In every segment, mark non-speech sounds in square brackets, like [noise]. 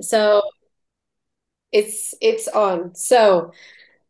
So it's it's on. So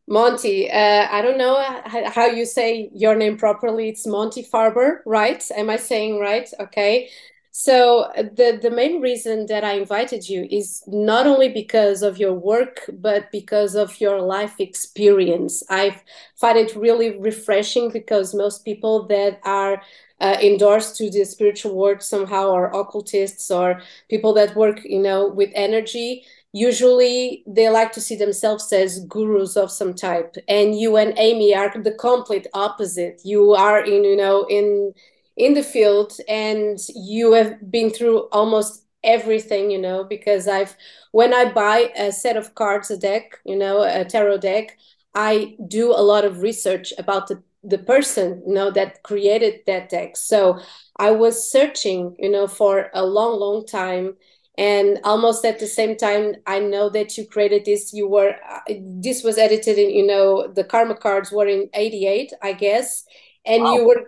Monte, uh, I don't know how you say your name properly. It's Monte Farber, right? Am I saying right? Okay. So the the main reason that I invited you is not only because of your work, but because of your life experience. I find it really refreshing because most people that are uh, endorsed to the spiritual world somehow or occultists or people that work, you know, with energy. Usually they like to see themselves as gurus of some type. And you and amy are the complete opposite. You are in you know in in the field and you have been through almost everything you know because i've when i buy a set of cards a deck you know a tarot deck i do a lot of research about the the person you know that created that deck so i was searching you know for a long long time. And almost at the same time i know that you created this. You were uh, this was edited in you know the karma cards were in 88 i guess. And wow. you were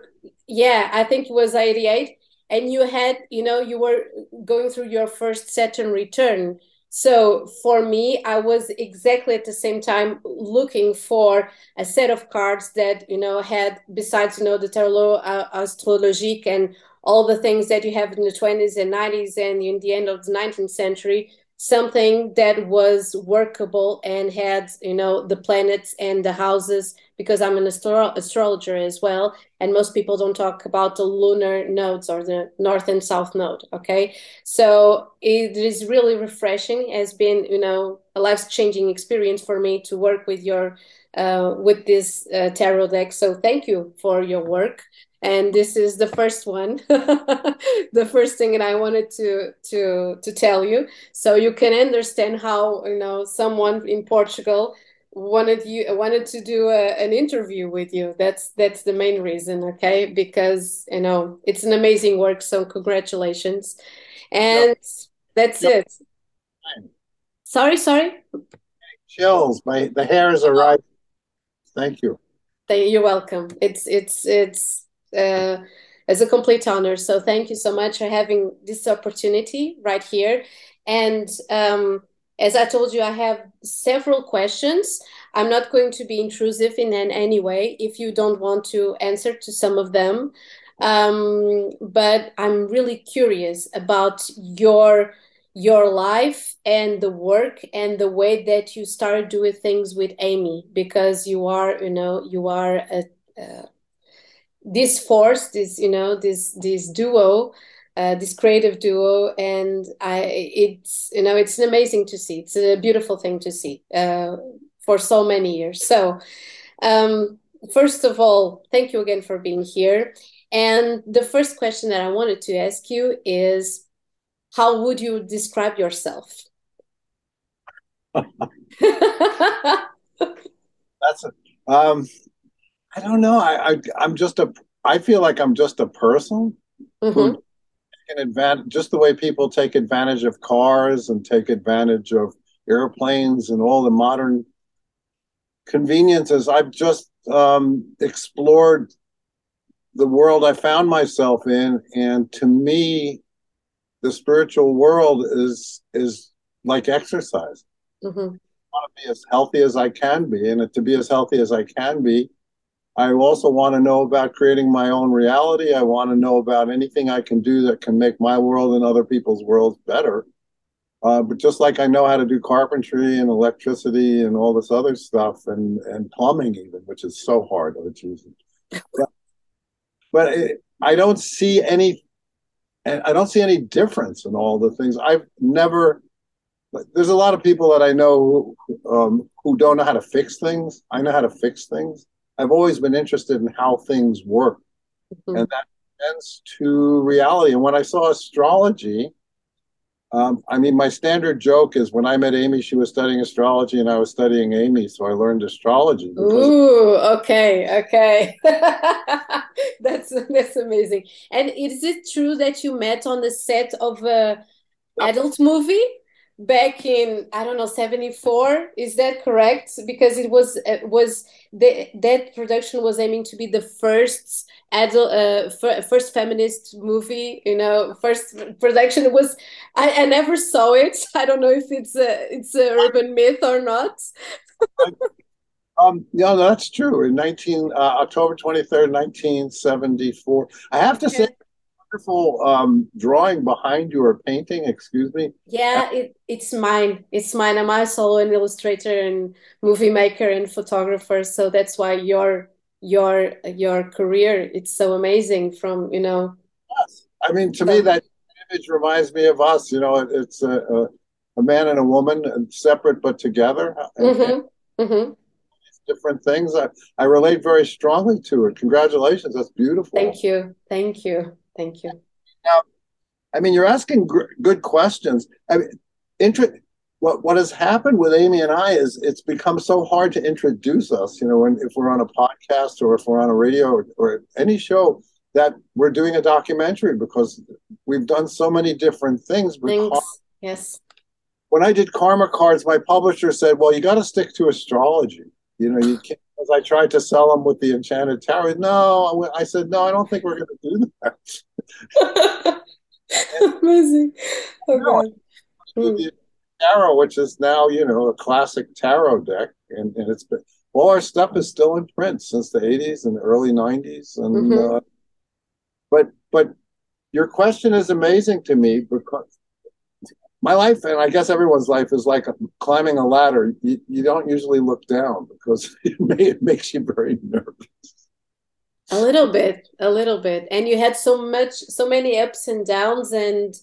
yeah i think it was 88 and you had you know you were going through your first saturn return so for me i was exactly at the same time looking for a set of cards that you know had besides you know the tarot uh, astrologique and all the things that you have in the 20s and 90s and in the end of the 19th century something that was workable and had you know the planets and the houses because i'm an astro- astrologer as well and most people don't talk about the lunar nodes or the north and south node okay? So it is really refreshing has been you know a life changing experience for me to work with your uh, with this uh, tarot deck. So thank you for your work and this is the first one. [laughs] The first thing that i wanted to to to tell you. So you can understand how you know someone in portugal wanted you wanted to do a, an interview with you. That's that's the main reason okay? Because you know it's an amazing work so congratulations. And yep. that's yep. it. Sorry sorry? Chills. My the hairs are right thank you. You're welcome. It's it's it's uh, as a complete honor. So thank you so much for having this opportunity right here. And um, as I told you, I have several questions. I'm not going to be intrusive in any way if you don't want to answer to some of them. Um, but I'm really curious about your your life and the work and the way that you started doing things with Amy because you are you know you are a, a this force this you know this this duo uh, this creative duo and i it's you know it's amazing to see. It's a beautiful thing to see uh, for so many years. So um, first of all thank you again for being here. And the first question that i wanted to ask you is how would you describe yourself? [laughs] That's a um I don't know. I, I I'm just a. I feel like I'm just a person mm-hmm. who take advantage, just the way people take advantage of cars and take advantage of airplanes and all the modern conveniences. I've just um, explored the world I found myself in, and to me, the spiritual world is is like exercise. Mm-hmm. I want to be as healthy as I can be, and to be as healthy as I can be, I also want to know about creating my own reality. I want to know about anything I can do that can make my world and other people's worlds better. Uh, but just like I know how to do carpentry and electricity and all this other stuff and, and plumbing, even, which is so hard to achieve. But, but it, I don't see any, and I don't see any difference in all the things. I've never. There's a lot of people that I know um, who don't know how to fix things. I know how to fix things I've always been interested in how things work, mm-hmm. and that tends to reality. And when I saw astrology, um, I mean, my standard joke is when I met Amy, she was studying astrology, and I was studying Amy, so I learned astrology. Ooh, okay, okay, [laughs] that's that's amazing. And is it true that you met on the set of a adult movie? Back in I don't know 74 is that correct? Because it was it was the, that production was aiming to be the first adult uh, first feminist movie you know first production it was I, I never saw it. [laughs] I don't know if it's a it's a urban myth or not. [laughs] Um no that's true. In 19 uh, October 23rd 1974 I have to say wonderful um, drawing behind your painting. Excuse me. Yeah, it, it's mine. It's mine. I'm also an illustrator and movie maker and photographer. So that's why your your your career it's so amazing. From you know. Yes, I mean to so, me that image reminds me of us. You know, it, it's a, a, a man and a woman, separate but together. Mm-hmm. And, mm-hmm different things. I, I relate very strongly to it. Congratulations. That's beautiful. Thank you. Thank you. Thank you. Now, I mean, you're asking gr- good questions. I mean, inter- what what has happened with Amy and I is it's become so hard to introduce us. You know, when if we're on a podcast or if we're on a radio or, or any show that we're doing a documentary because we've done so many different things. Things, yes. When I did karma cards, my publisher said, "Well, you got to stick to astrology. You know, you can't as I tried to sell them with the Enchanted Tarot. No, I said, no, I don't think we're going to do that. [laughs] Amazing. Okay. No, the tarot, which is now, you know, a classic tarot deck. And, and it's been, all our stuff is still in print since the 80s and the early 90s. And, mm-hmm. uh, but, but your question is amazing to me because my life, and I guess everyone's life, is like climbing a ladder. You, you don't usually look down because [laughs] it, may, it makes you very nervous. A little bit, a little bit, and you had so much, so many ups and downs, and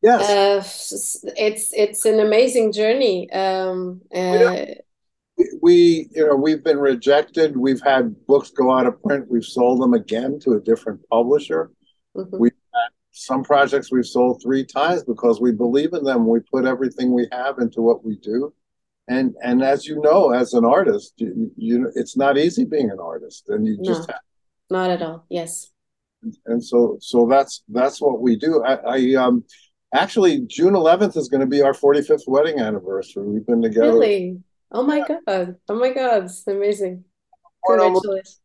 yes, uh, it's it's an amazing journey. Um, uh, we, we, you know, we've been rejected. We've had books go out of print. We've sold them again to a different publisher. Mm-hmm. Had some projects we've sold three times because we believe in them. We put everything we have into what we do. And and as you know, as an artist, you, you it's not easy being an artist, and you no, just have, not at all. Yes. And so so that's that's what we do. I, I um actually June 11th is going to be our 45th wedding anniversary. We've been together. Really? Oh my yeah. god! Oh my god! It's amazing. Congratulations.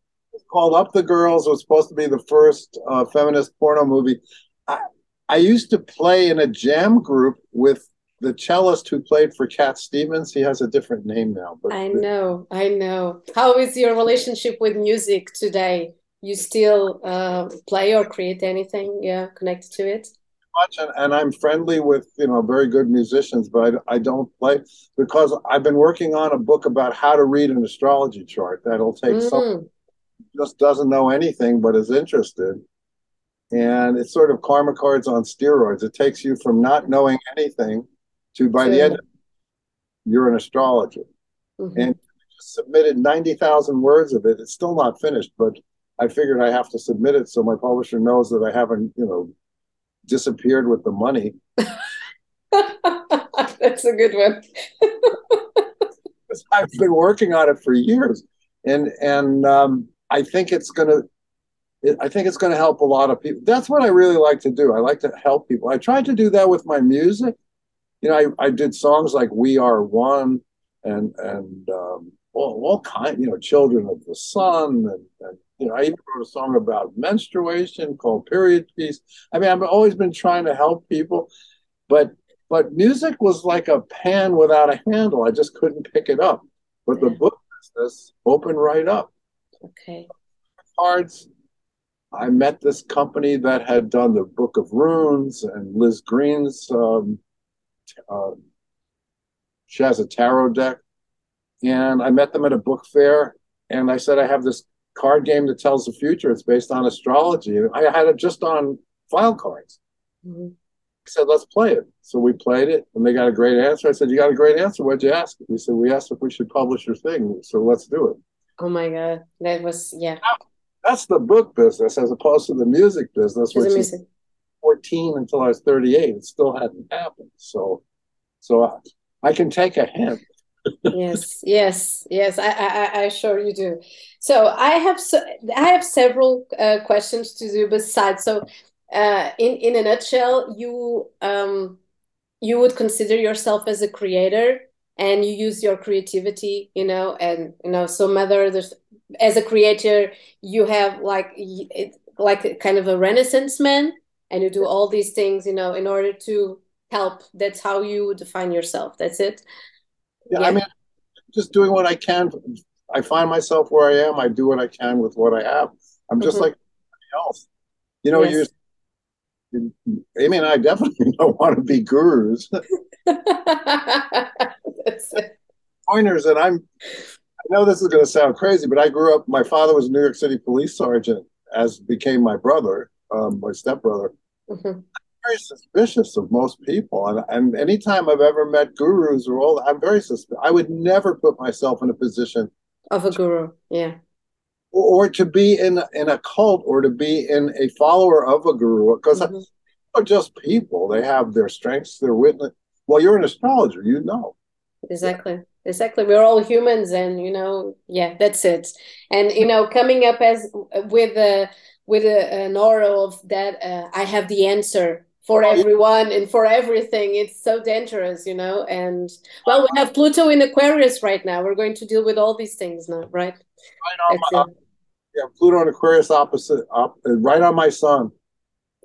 Called Up the Girls. It was supposed to be the first uh, feminist porno movie. I, I used to play in a jam group with the cellist who played for Cat Stevens. He has a different name now. But I know, I know. How is your relationship with music today? You still uh, play or create anything? Yeah, connected to it. Much, and, and, I'm friendly with you know very good musicians, but I, I, don't play because I've been working on a book about how to read an astrology chart. That'll take mm. someone just doesn't know anything but is interested and it's sort of karma cards on steroids. It takes you from not knowing anything to by the end, you're an astrologer. Mm-hmm. And submitted 90,000 words of it. It's still not finished, but I figured I have to submit it so my publisher knows that I haven't, you know, disappeared with the money. [laughs] That's a good one. [laughs] I've been working on it for years, and and um, I think it's going to it, I think it's going to help a lot of people. That's what I really like to do. I like to help people. I tried to do that with my music. You know, I, I did songs like "We Are One" and and um, all, all kind. You know, "Children of the Sun," and, and you know, I even wrote a song about menstruation called "Period Piece." I mean, I've always been trying to help people, but but music was like a pan without a handle. I just couldn't pick it up. But yeah. the book business opened right up. Okay. Cards I met this company that had done the Book of Runes and Liz Greene's. Um, uh, she has a tarot deck, and I met them at a book fair. And I said, I have this card game that tells the future. It's based on astrology. I had it just on file cards. Mm-hmm. I said, let's play it. So we played it, and they got a great answer. I said, you got a great answer. What'd you ask? We said, we asked if we should publish your thing. So let's do it. Oh my god, that was yeah that's the book business as opposed to the music business, which is 14 until I was 38. It still hadn't happened. So, so I, I can take a hint. yes, yes, yes. I, I, I sure you do. So I have, so, I have several uh, questions to do besides. So, uh, in in a nutshell, you um, you would consider yourself as a creator and you use your creativity you know and you know so mother there's as a creator you have like like kind of a renaissance man and you do all these things you know in order to help. That's how you define yourself. That's it. Yeah, yeah. i mean just doing what i can. I find myself where i am. I do what i can with what i have. I'm just mm-hmm. like else. You know yes. you amy and i definitely [laughs] don't want to be gurus. [laughs] Pointers and i'm i know this is going to sound crazy but i grew up my father was a new york city police sergeant as became my brother um, my stepbrother mm-hmm. very suspicious of most people and, and anytime i've ever met gurus or all i'm very suspicious i would never put myself in a position of a guru yeah or, or to be in in a cult or to be in a follower of a guru because mm-hmm. are just people they have their strengths their weaknesses well, you're an astrologer, you know. Exactly. Exactly. We're all humans, and you know, yeah, that's it. And you know, coming up as with a with a, an aura of that, uh, I have the answer for everyone and for everything. It's so dangerous, you know. And well, we have Pluto in Aquarius right now. We're going to deal with all these things now, right? Right on my, yeah, Pluto in Aquarius opposite, op, right on my sun.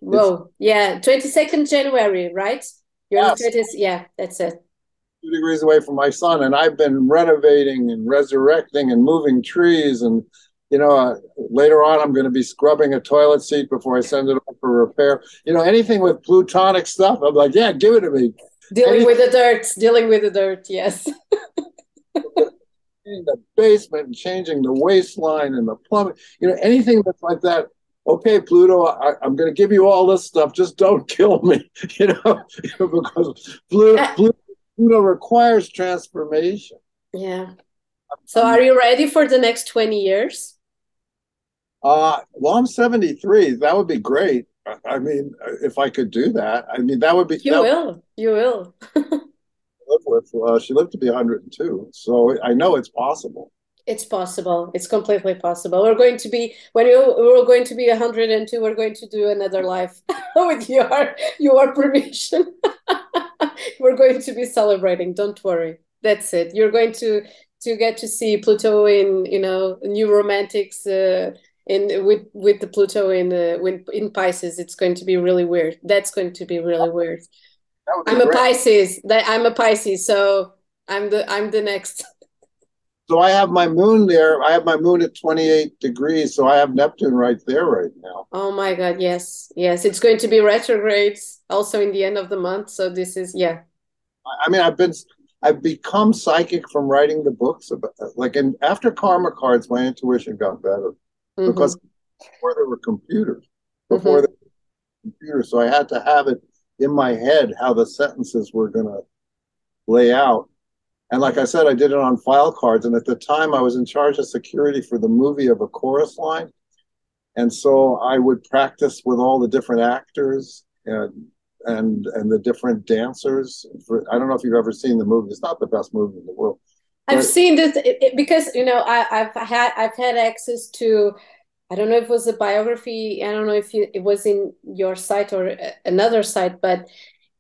Whoa, it's, yeah, twenty second January, right? Your yes. yeah, that's it. Two degrees away from my son, and I've been renovating and resurrecting and moving trees, and you know, uh, later on I'm going to be scrubbing a toilet seat before I send it off for repair. You know, anything with plutonic stuff, I'm like, yeah, give it to me. Dealing anything- with the dirt, dealing with the dirt, yes. [laughs] in the basement, and changing the waistline and the plumbing, you know, anything that's like that okay, Pluto, I, am going to give you all this stuff. Just don't [laughs] kill me, [laughs] you know, because Pluto, uh, Pluto, Pluto requires transformation. Yeah. So, are you ready for the next 20 years? Uh, well, I'm 73. That would be great. I mean, if I could do that, I mean, that would be. You will. Would, you will. [laughs] live with. Uh, she lived to be 102, so I know it's possible. It's possible. It's completely possible. We're going to be when you we're going to be 102. We're going to do another life [laughs] with your your permission. [laughs] [laughs] we're going to be celebrating. Don't worry. That's it. You're going to to get to see Pluto in you know new romantics uh, in with with the Pluto in uh, in Pisces. It's going to be really weird. That's going to be really weird. I'm great. a Pisces. I'm a Pisces. So I'm the I'm the next. [laughs] So I have my moon there. I have my moon at 28 degrees. So I have Neptune right there right now. Oh my God. Yes. Yes. It's going to be retrograde also in the end of the month. So this is, yeah. I mean, I've been, I've become psychic from writing the books. About, like, and after Karma Cards, my intuition got better mm-hmm. because before there were computers, before mm-hmm. there were computers. So I had to have it in my head how the sentences were going to lay out and like I said, I did it on file cards. And at the time, I was in charge of security for the movie of a chorus line. And so I would practice with all the different actors and and and the different dancers. For, I don't know if you've ever seen the movie. It's not the best movie in the world. I've seen this it, it, because you know I, have had I've had access to. I don't know if it was a biography. I don't know if you, it was in your site or another site, but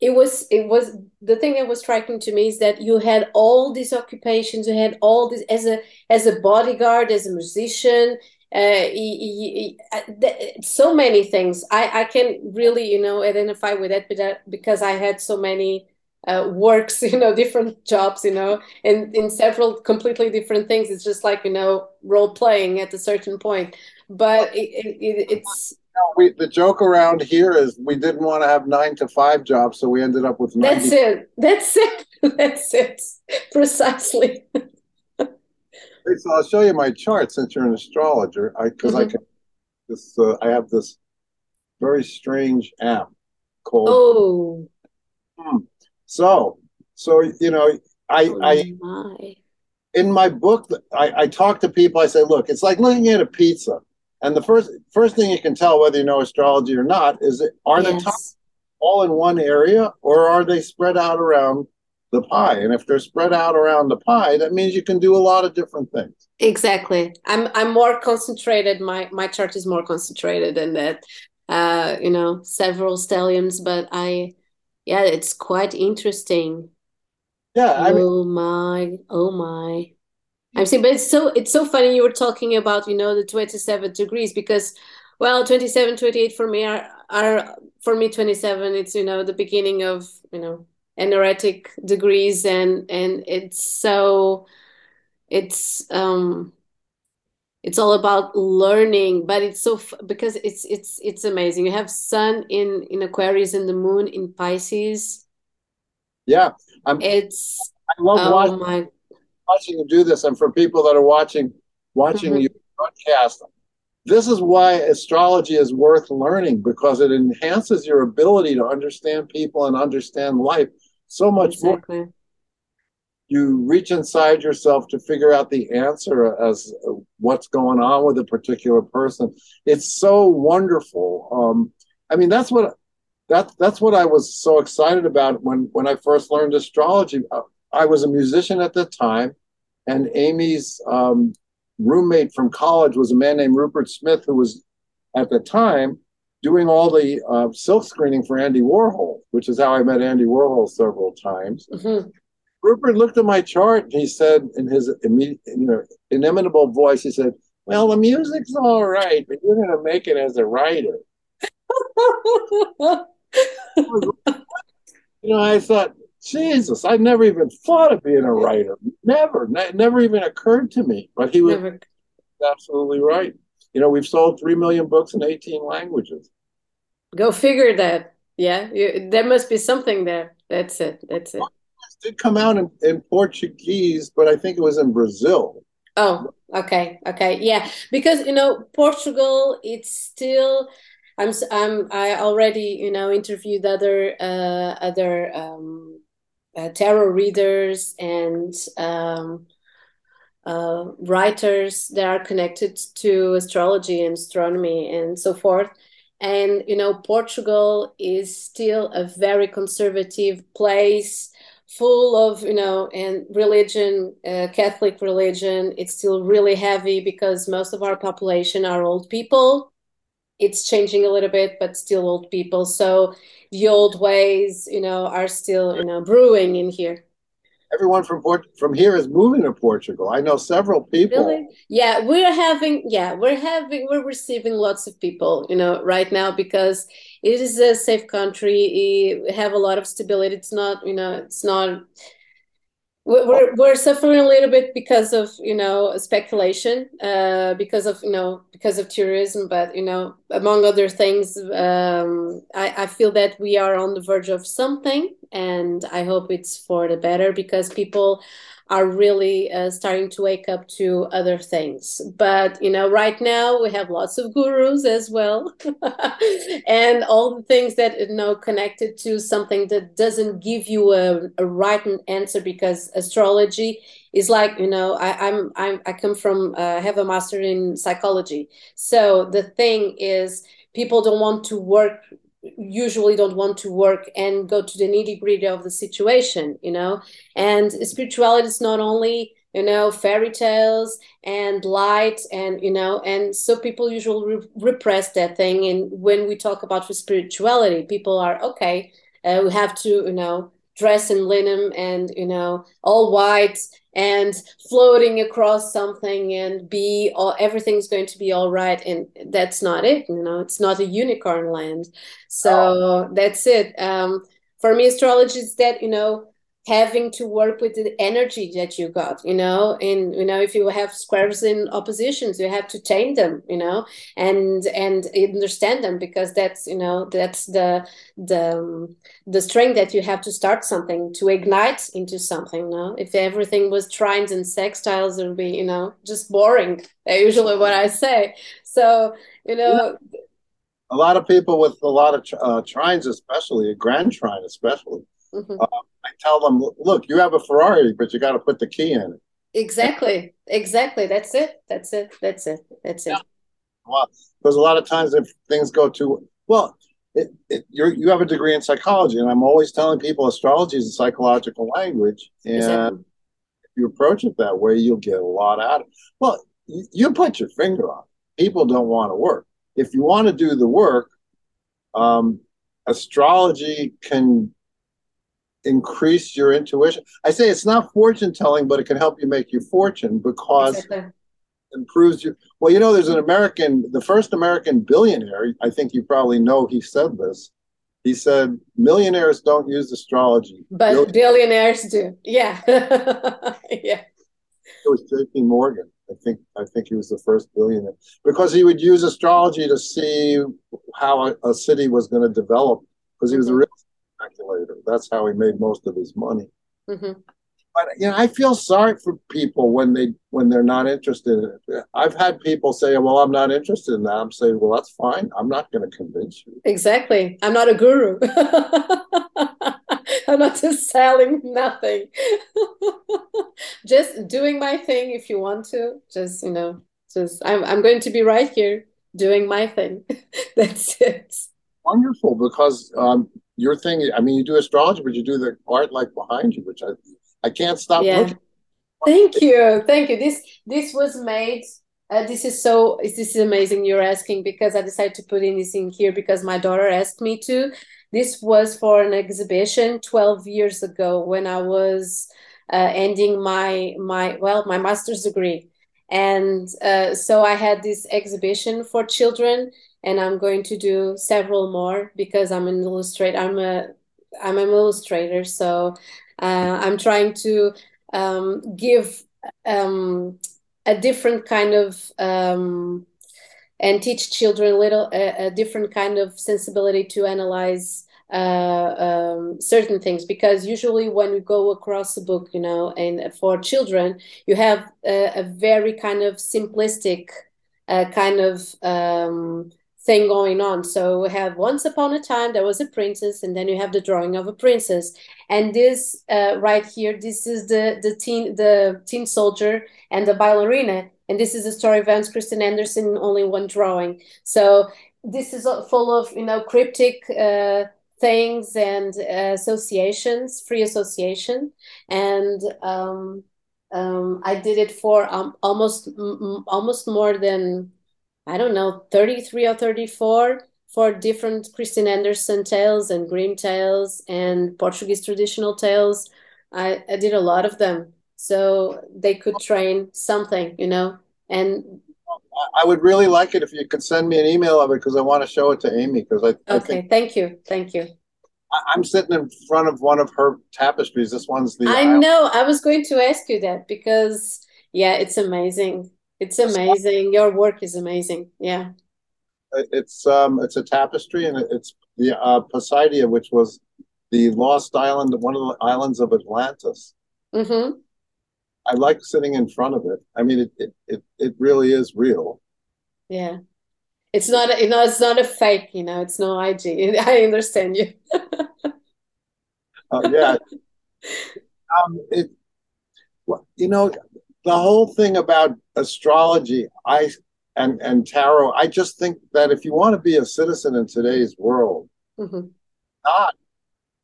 it was it was the thing that was striking to me is that you had all these occupations you had all this as a as a bodyguard as a musician uh, so many things. I i can really you know identify with that because i had so many uh, works [laughs] you know different jobs you know and in several completely different things. It's just like you know role playing at a certain point. But it, it, it's we the joke around here is we didn't want to have nine to five jobs, so we ended up with. 90. That's it. That's it. [laughs] That's it. Precisely. so I'll show you my chart since you're an astrologer. I because mm-hmm. I can this uh, I have this very strange app called. Oh. Hmm. So so you know I oh, I. My. In my book, I, I talk to people. I say, look, it's like looking at a pizza and the first first thing you can tell whether you know astrology or not is it, are yes. the top all in one area or are they spread out around the pie? And if they're spread out around the pie, that means you can do a lot of different things. Exactly. I'm I'm more concentrated. My my chart is more concentrated than that. Uh, you know, several stelliums, but I Yeah, it's quite interesting. Yeah, I mean, Oh my, oh my. I'm saying, but it's so it's so funny you were talking about, you know, the 27 degrees because, well, 27, 28 for me are are for me 27, it's, you know, the beginning of, you know, energetic degrees and and it's so it's um it's all about learning, but it's so f because it's it's it's amazing. You have Sun in in Aquarius and the Moon in Pisces. yeah, I'm. It's I love oh watching my. Watching you do this, and for people that are watching watching Mhm. you broadcast, this is why astrology is worth learning because it enhances your ability to understand people and understand life so much more. You reach inside yourself to figure out the answer as uh, what's going on with a particular person. It's so wonderful. Um, I mean, that's what that that's what I was so excited about when when I first learned astrology. I was a musician at the time, and Amy's um, roommate from college was a man named Rupert Smith, who was at the time doing all the uh, silk screening for Andy Warhol, which is how I met Andy Warhol several times. Mhm. Rupert looked at my chart and he said, in his immediate, you know, inimitable voice, he said, "Well, the music's all right, but you're going to make it as a writer." [laughs] [laughs] You know, I thought, Jesus, I never even thought of being a writer. Never, ne- never even occurred to me. But he was Never absolutely right. You know, we've sold three million books in 18 languages. go figure that. Yeah, you, there must be something there. That's it. That's it. It did come out in, in Portuguese, but I think it was in Brazil. Oh, okay, okay, yeah. Because you know, Portugal, it's still. I'm. I'm I already, you know, interviewed other, uh, other um, uh, tarot readers and um, uh, writers that are connected to astrology and astronomy and so forth. And you know, Portugal is still a very conservative place, full of you know, and religion, uh, Catholic religion. It's still really heavy because most of our population are old people. It's changing a little bit, but still old people. So the old ways, you know, are still you know brewing in here. Everyone from Port from here is moving to Portugal. I know several people. Really? Yeah, we're having, yeah, we're having, we're receiving lots of people, you know, right now because it is a safe country. We have a lot of stability. It's not, you know, it's not, we're we're suffering a little bit because of, you know, speculation, uh, because of, you know, because of tourism, but, you know, among other things, um, I, I feel that we are on the verge of something, and I hope it's for the better because people are really uh, starting to wake up to other things. But, you know, right now we have lots of gurus as well, [laughs] and all the things that, you know, connected to something that doesn't give you a, a right answer because astrology is like, you know, I, I'm, I'm, I come from, uh, have a master in psychology. So the thing is, people don't want to work usually don't want to work and go to the nitty gritty of the situation, you know. And spirituality is not only, you know, fairy tales and light and, you know, and so people usually re- repress that thing. And when we talk about spirituality, people are, okay, uh, we have to, you know, dress in linen and, you know, all white and floating across something and be all everything's going to be all right. And that's not it you know it's not a unicorn land. Oh, so that's it. Um for me astrology is that you know having to work with the energy that you got you know? And you know if you have squares in oppositions you have to tame them you know? And and understand them because that's you know that's the the the strength that you have to start something to ignite into something no if everything was trines and sextiles it would be you know just boring usually what i say. So you know A lot of people with a lot of uh, trines, especially a grand trine, especially. Mhm. Uh, I tell them, look, you have a Ferrari, but you got to put the key in it. exactly exactly that's it that's it that's it that's Yeah. it Well, because a lot of times if things go too well, it, it, you're, you have a degree in psychology, and I'm always telling people astrology is a psychological language, and exactly if you approach it that way, you'll get a lot out of it. Well, you, you put your finger on it. People don't want to work. If you want to do the work, um, astrology can increase your intuition. I say it's not fortune telling, but it can help you make your fortune because exactly. it improves you. Well, you know, there's an American, the first American billionaire. I think you probably know he said this. He said, "Millionaires don't use astrology, but billionaires do." Yeah, [laughs] yeah. It was J.P. Morgan. I think I think he was the first billionaire because he would use astrology to see how a, a city was going to develop because he was mm-hmm. a real That's how he made most of his money. Mm-hmm. But you know, I feel sorry for people when they when they're not interested in it. I've had people say, "Well, I'm not interested in that." I'm saying, "Well, that's fine. I'm not going to convince you." Exactly. I'm not a guru. [laughs] I'm not just selling nothing. [laughs] just doing my thing if you want to. Just, you know, just I'm I'm going to be right here doing my thing. [laughs] That's it. Wonderful because um your thing I mean you do astrology, but you do the art like behind you, which I I can't stop yeah. looking. Thank you. Thank you. This this was made uh, this is so this is amazing you're asking because i decided to put in this in here because my daughter asked me to this was for an exhibition 12 years ago when I was uh, ending my my well my master's degree, and uh, so I had this exhibition for children, and I'm going to do several more because I'm an illustrator. I'm a I'm an illustrator, so uh, I'm trying to um, give um, a different kind of um, and teach children a little a, a different kind of sensibility to analyze uh, um, certain things because usually when you go across a book you know and for children you have a, a very kind of simplistic uh, kind of um, thing going on. So we have once upon a time there was a princess and then you have the drawing of a princess. And this uh, right here this is the the teen the teen soldier and the ballerina. And this is the story of Hans Christian Andersen, only one drawing. So this is full of you know cryptic uh, things and uh, associations, free association, and um, um, I did it for um, almost almost more than I don't know thirty three or thirty four for different Christian Andersen tales and Grimm tales and Portuguese traditional tales. I, I did a lot of them so they could train something, you know. And I would really like it if you could send me an email of it because I want to show it to Amy because I. Okay, I thank you, thank you. I'm sitting in front of one of her tapestries. This one's the. I know. I was going to ask you that because yeah, it's amazing. It's amazing. Your work is amazing. Yeah. It's um, it's a tapestry, and it's the uh, Poseidia, which was the lost island, one of the islands of Atlantis. Mm-hmm. I like sitting in front of it. I mean, it it it, it really is real. Yeah, it's not a, you know it's not a fake. You know, it's no IG. [laughs] I understand you. uh, yeah, [laughs] um, it. You know, the whole thing about astrology, I and and tarot. I just think that if you want to be a citizen in today's world, mm-hmm. not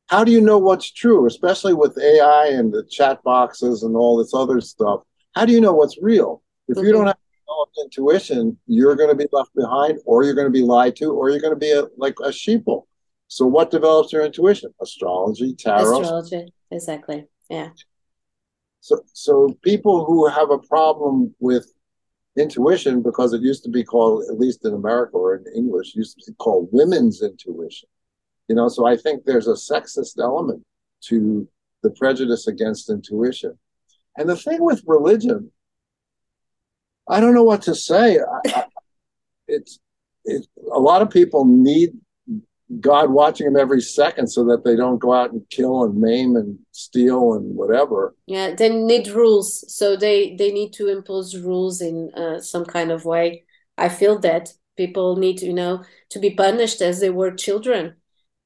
how do you know what's true, especially with AI and the chat boxes and all this other stuff? How do you know what's real? If mm-hmm. you don't have developed intuition, you're going to be left behind, or you're going to be lied to, or you're going to be a, like a sheeple. So, what develops your intuition? Astrology, tarot. Astrology, exactly. Yeah. So, so people who have a problem with intuition, because it used to be called, at least in America or in English, used to be called women's intuition. You know, so I think there's a sexist element to the prejudice against intuition. And the thing with religion, I don't know what to say. I, I, it's it, a lot of people need God watching them every second so that they don't go out and kill and maim and steal and whatever. Yeah, they need rules, so they they need to impose rules in uh, some kind of way. I feel that people need, you know, to be punished as they were children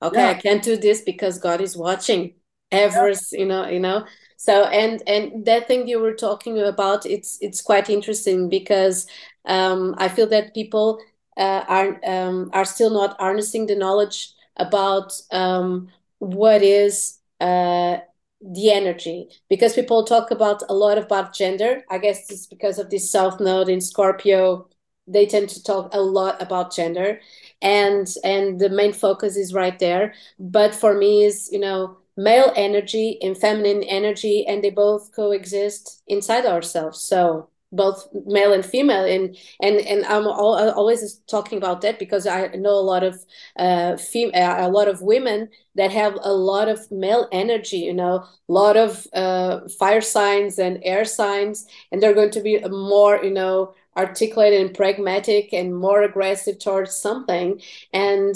okay yeah. i can't do this because god is watching ever yeah. you know you know so and and that thing you were talking about it's it's quite interesting because um, i feel that people uh, are um, are still not harnessing the knowledge about um, what is uh, the energy. Because people talk about a lot about gender. I guess it's because of this south node in scorpio. They tend to talk a lot about gender. And and the main focus is right there. But for me is you know male energy and feminine energy, and they both coexist inside ourselves. So both male and female and and and i'm always talking about that because i know a lot of uh fem- a lot of women that have a lot of male energy you know a lot of uh fire signs and air signs and they're going to be more you know articulate and pragmatic and more aggressive towards something and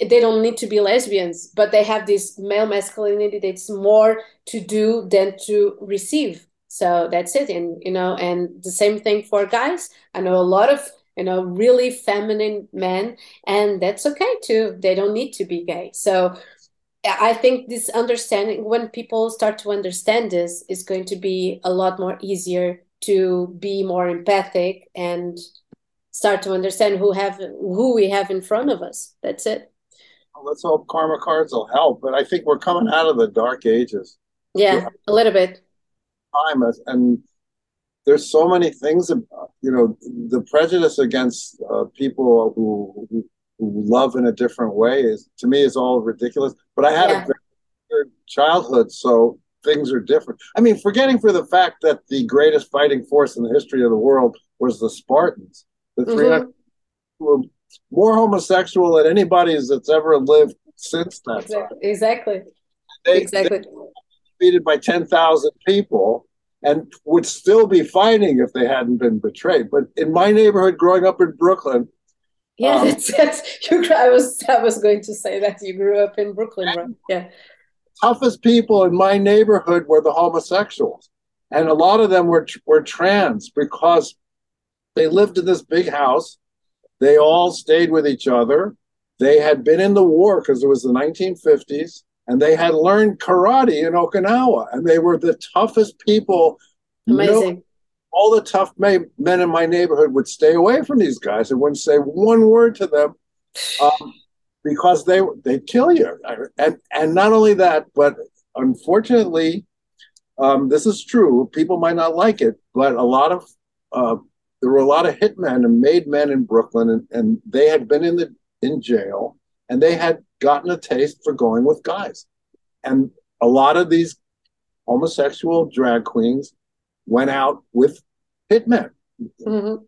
they don't need to be lesbians but they have this male masculinity that's more to do than to receive so that's it and you know and the same thing for guys. I know a lot of you know really feminine men and that's okay too. They don't need to be gay. So i think this understanding when people start to understand this is going to be a lot more easier to be more empathic and start to understand who have who we have in front of us. That's it. Well, let's hope karma cards will help but i think we're coming out of the dark ages. Yeah. a little bit time and there's so many things about you know the prejudice against uh, people who, who, who love in a different way is to me is all ridiculous but i had yeah. a very good childhood so things are different i mean forgetting for the fact that the greatest fighting force in the history of the world was the spartans the mm-hmm. 300 were more homosexual than anybody that's ever lived since that exactly. time exactly they, exactly they, defeated by 10,000 people and would still be fighting if they hadn't been betrayed. But in my neighborhood, growing up in Brooklyn, yeah, um, that's, that's you, I was I was going to say that you grew up in Brooklyn, right? Yeah. Toughest people in my neighborhood were the homosexuals, and a lot of them were were trans because they lived in this big house. They all stayed with each other. They had been in the war because it was the 1950s and they had learned karate in Okinawa, and they were the toughest people. Amazing. You know, all the tough men in my neighborhood would stay away from these guys and wouldn't say one word to them [sighs] um, because they they'd kill you. And and not only that, but unfortunately, um, this is true. People might not like it, but a lot of uh, there were a lot of hitmen and made men in Brooklyn, and, and they had been in the in jail, and they had gotten a taste for going with guys. And a lot of these homosexual drag queens went out with hitmen. Mm-hmm.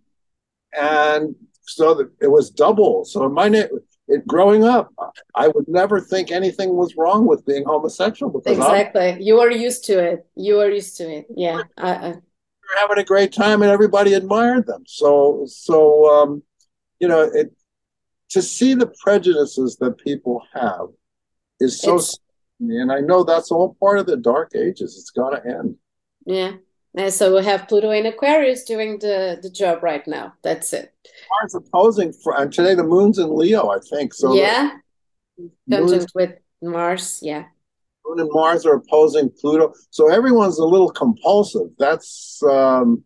And so that it was double. So my name, it, growing up, I would never think anything was wrong with being homosexual. Because exactly, I'm, you were used to it. You were used to it. Yeah, I, I, were having a great time, and everybody admired them. So, so um, you know, it to see the prejudices that people have is so and I know that's all part of the dark ages. It's got to end. Yeah. And so we have Pluto in Aquarius doing the, the job right now. That's it. Mars opposing for, and today the moon's in Leo, I think. So yeah, conjunct with Mars. Yeah, Moon and Mars are opposing Pluto, so everyone's a little compulsive. That's um,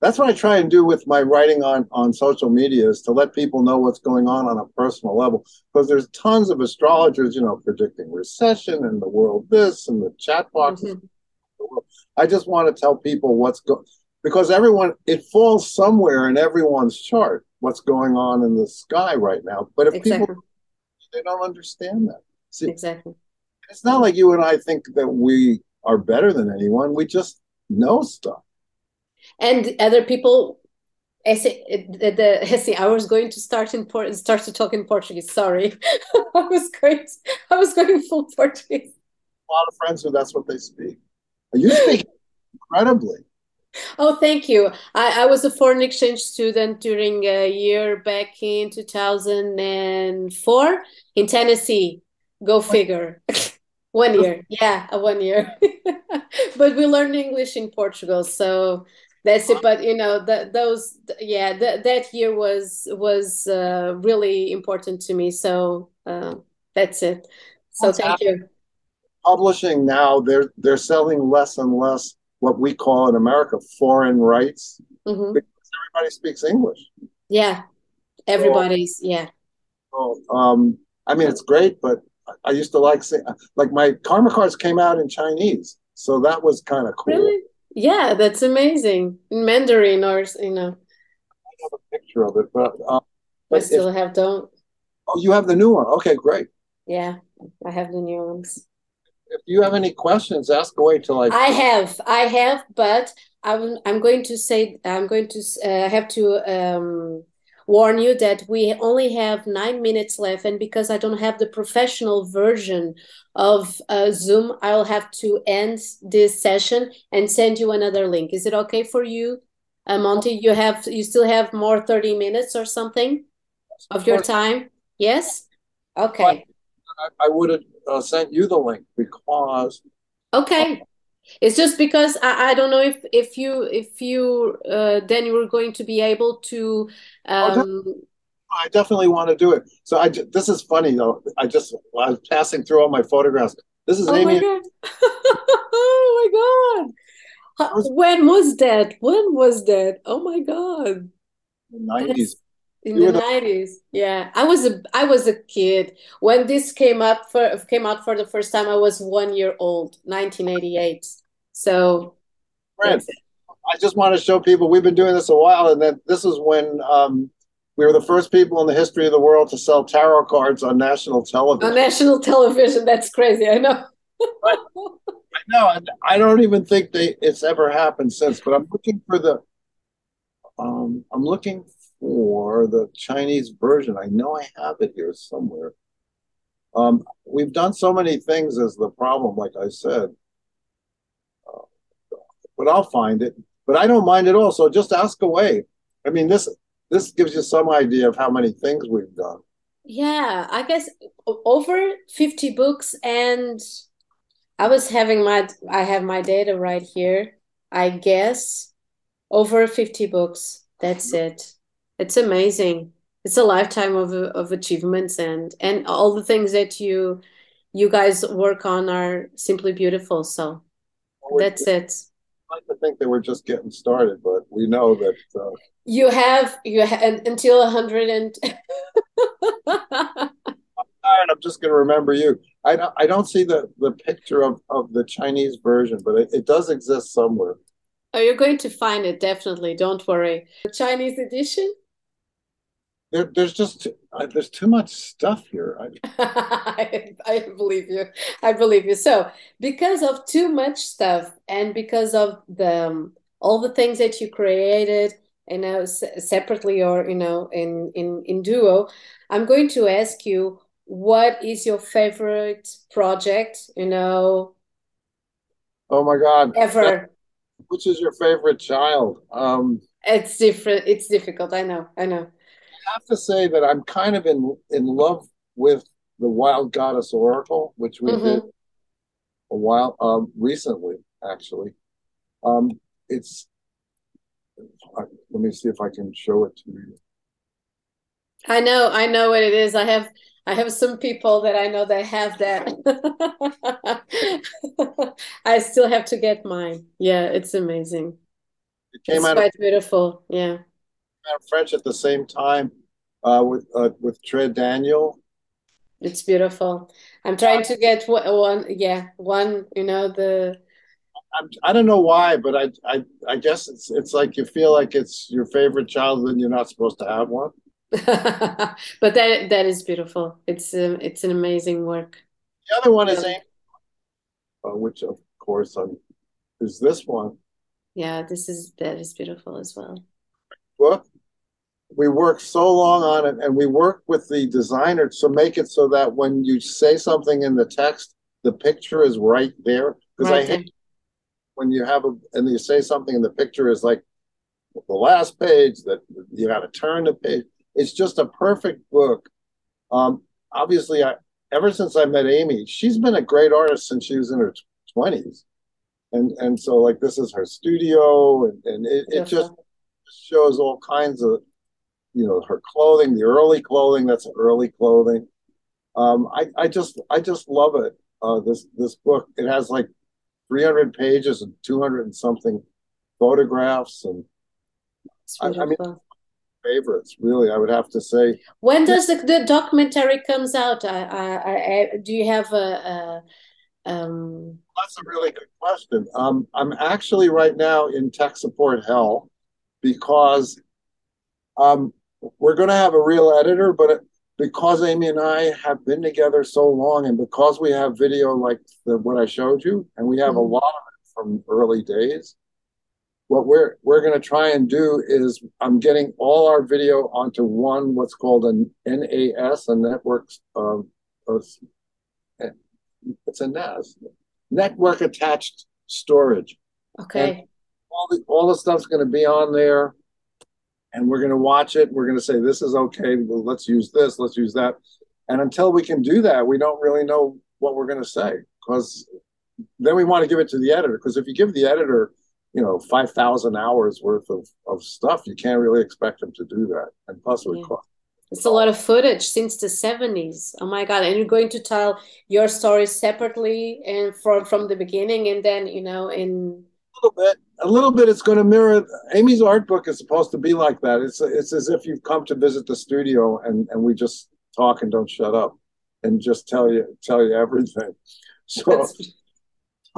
that's what I try and do with my writing on on social media is to let people know what's going on on a personal level because there's tons of astrologers, you know, predicting recession and the world this and the chat boxes. Mm-hmm. I just want to tell people what's going because everyone it falls somewhere in everyone's chart what's going on in the sky right now. But if exactly. people they don't understand that. See, exactly. It's not like you and I think that we are better than anyone. We just know stuff and other people the, the I was going to start in Port start to talk in Portuguese. Sorry, [laughs] I was going to, I was going full Portuguese. A lot of friends who that's what they speak. You speak [laughs] incredibly. Oh, thank you. I, I was a foreign exchange student during a year back in 2004 in Tennessee. Go figure. [laughs] one year. Yeah, one year. but we learned English in Portugal. So that's it but you know that those yeah that that year was was uh, really important to me so uh, that's it. So thank you. Publishing now they're they're selling less and less what we call in america foreign rights. Mm-hmm. because everybody speaks english. Yeah everybody's so, yeah. so, um i mean it's great but i used to like say like my karma cards came out in chinese so that was kind of cool. Really yeah, that's amazing. In Mandarin or you know. I have a picture of it, but, but I still if, have don't. Oh, you have the new one. Okay, great. Yeah, I have the new ones. if you have any questions, ask away till I. I have, I have, but I'm I'm going to say I'm going to uh, have to um, warn you that we only have nine minutes left, and because I don't have the professional version of uh, Zoom, I'll have to end this session and send you another link. Is it okay for you, uh, Monte? You have you still have more thirty minutes or something of your time? Yes. Okay. I, I would have uh, sent you the link because. Okay. It's just because I, I don't know if if you if you uh, then you were going to be able to. Um, I definitely want to do it. So I this is funny though. I just I was passing through all my photographs. This is oh Amy. My God. [laughs] oh my god! When was that? When was that? Oh my god! Nineties in the nineties. Yeah, I was a I was a kid when this came up for came out for the first time. I was one year old, nineteen eighty eight. So, Friend, I just want to show people we've been doing this a while, and that this is when um, we were the first people in the history of the world to sell tarot cards on national television. On national television, that's crazy. I know. I know. I don't even think they it's ever happened since. But I'm looking for the. Um, I'm looking for the Chinese version. I know I have it here somewhere. Um, we've done so many things as the problem, like I said. Uh, but I'll find it. But I don't mind at all. So just ask away. I mean, this this gives you some idea of how many things we've done. Yeah, I guess over 50 books and I was having my I have my data right here. I guess over 50 books. That's it it's amazing it's a lifetime of of achievements and and all the things that you you guys work on are simply beautiful so well, that's it I like to think that we're just getting started but we know that uh... you have you have until 100 and [laughs] I'm just going to remember you. I don't, I don't see the, the picture of, of the Chinese version, but it, it does exist somewhere. Oh, you're going to find it definitely. Don't worry. The Chinese edition? There, there's just uh, there's too much stuff here. [laughs] I, I believe you. I believe you. So because of too much stuff, and because of the um, all the things that you created, you know, separately or you know, in in in duo, I'm going to ask you what is your favorite project? You know. Oh my God! Ever. Which is your favorite child? Um, it's different. It's difficult. I know. I know have to say that I'm kind of in in love with the Wild Goddess Oracle, which we mm-hmm. did a while um, recently, actually. Um, it's let me see if I can show it to you. I know, I know what it is. I have I have some people that I know that have that. [laughs] I still have to get mine. Yeah, it's amazing. It came it's out quite of, beautiful. Yeah. French at the same time uh, with uh, with Trédaniel. It's beautiful. I'm trying to get one. Yeah, one. You know the. I'm, I don't know why, but I, I I guess it's it's like you feel like it's your favorite child and you're not supposed to have one. [laughs] but that that is beautiful. It's um, it's an amazing work. The other one is yeah. uh, which of course um, is this one. Yeah, this is that is beautiful as well. Book we work so long on it and we work with the designer to make it so that when you say something in the text the picture is right there. Because right i hate when you have a and you say something and the picture is like the last page that you got to turn the page. It's just a perfect book. Um obviously i ever since i met amy she's been a great artist since she was in her 20s and and so like this is her studio and, and it, it just shows all kinds of you know her clothing, the early clothing. That's early clothing. Um, I I just I just love it. Uh, this this book it has like 300 pages and 200 and something photographs and I, I, mean favorites really I would have to say. When does the, the documentary comes out? I, I, I do you have a, a um... That's a really good question. Um, I'm actually right now in tech support hell because um, we're going to have a real editor, but because Amy and I have been together so long, and because we have video like the, what I showed you, and we have mm-hmm. a lot of it from early days, what we're we're going to try and do is I'm getting all our video onto one what's called an NAS, a network of, of it's a NAS, network attached storage. Okay. And all the all the stuff's going to be on there, and we're going to watch it. We're going to say this is okay. Well, let's use this. Let's use that. And until we can do that, we don't really know what we're going to say because then we want to give it to the editor. Because if you give the editor you know, 5,000 hours worth of, of stuff. You can't really expect them to do that. And plus, it would yeah. cost. It's a lot of footage since the 70s. Oh my God. And you're going to tell your story separately and from, from the beginning and then, you know, in. A little bit. A little bit. It's going to mirror. Amy's art book is supposed to be like that. It's, it's as if you've come to visit the studio and, and we just talk and don't shut up and just tell you, tell you everything. [laughs] So. That's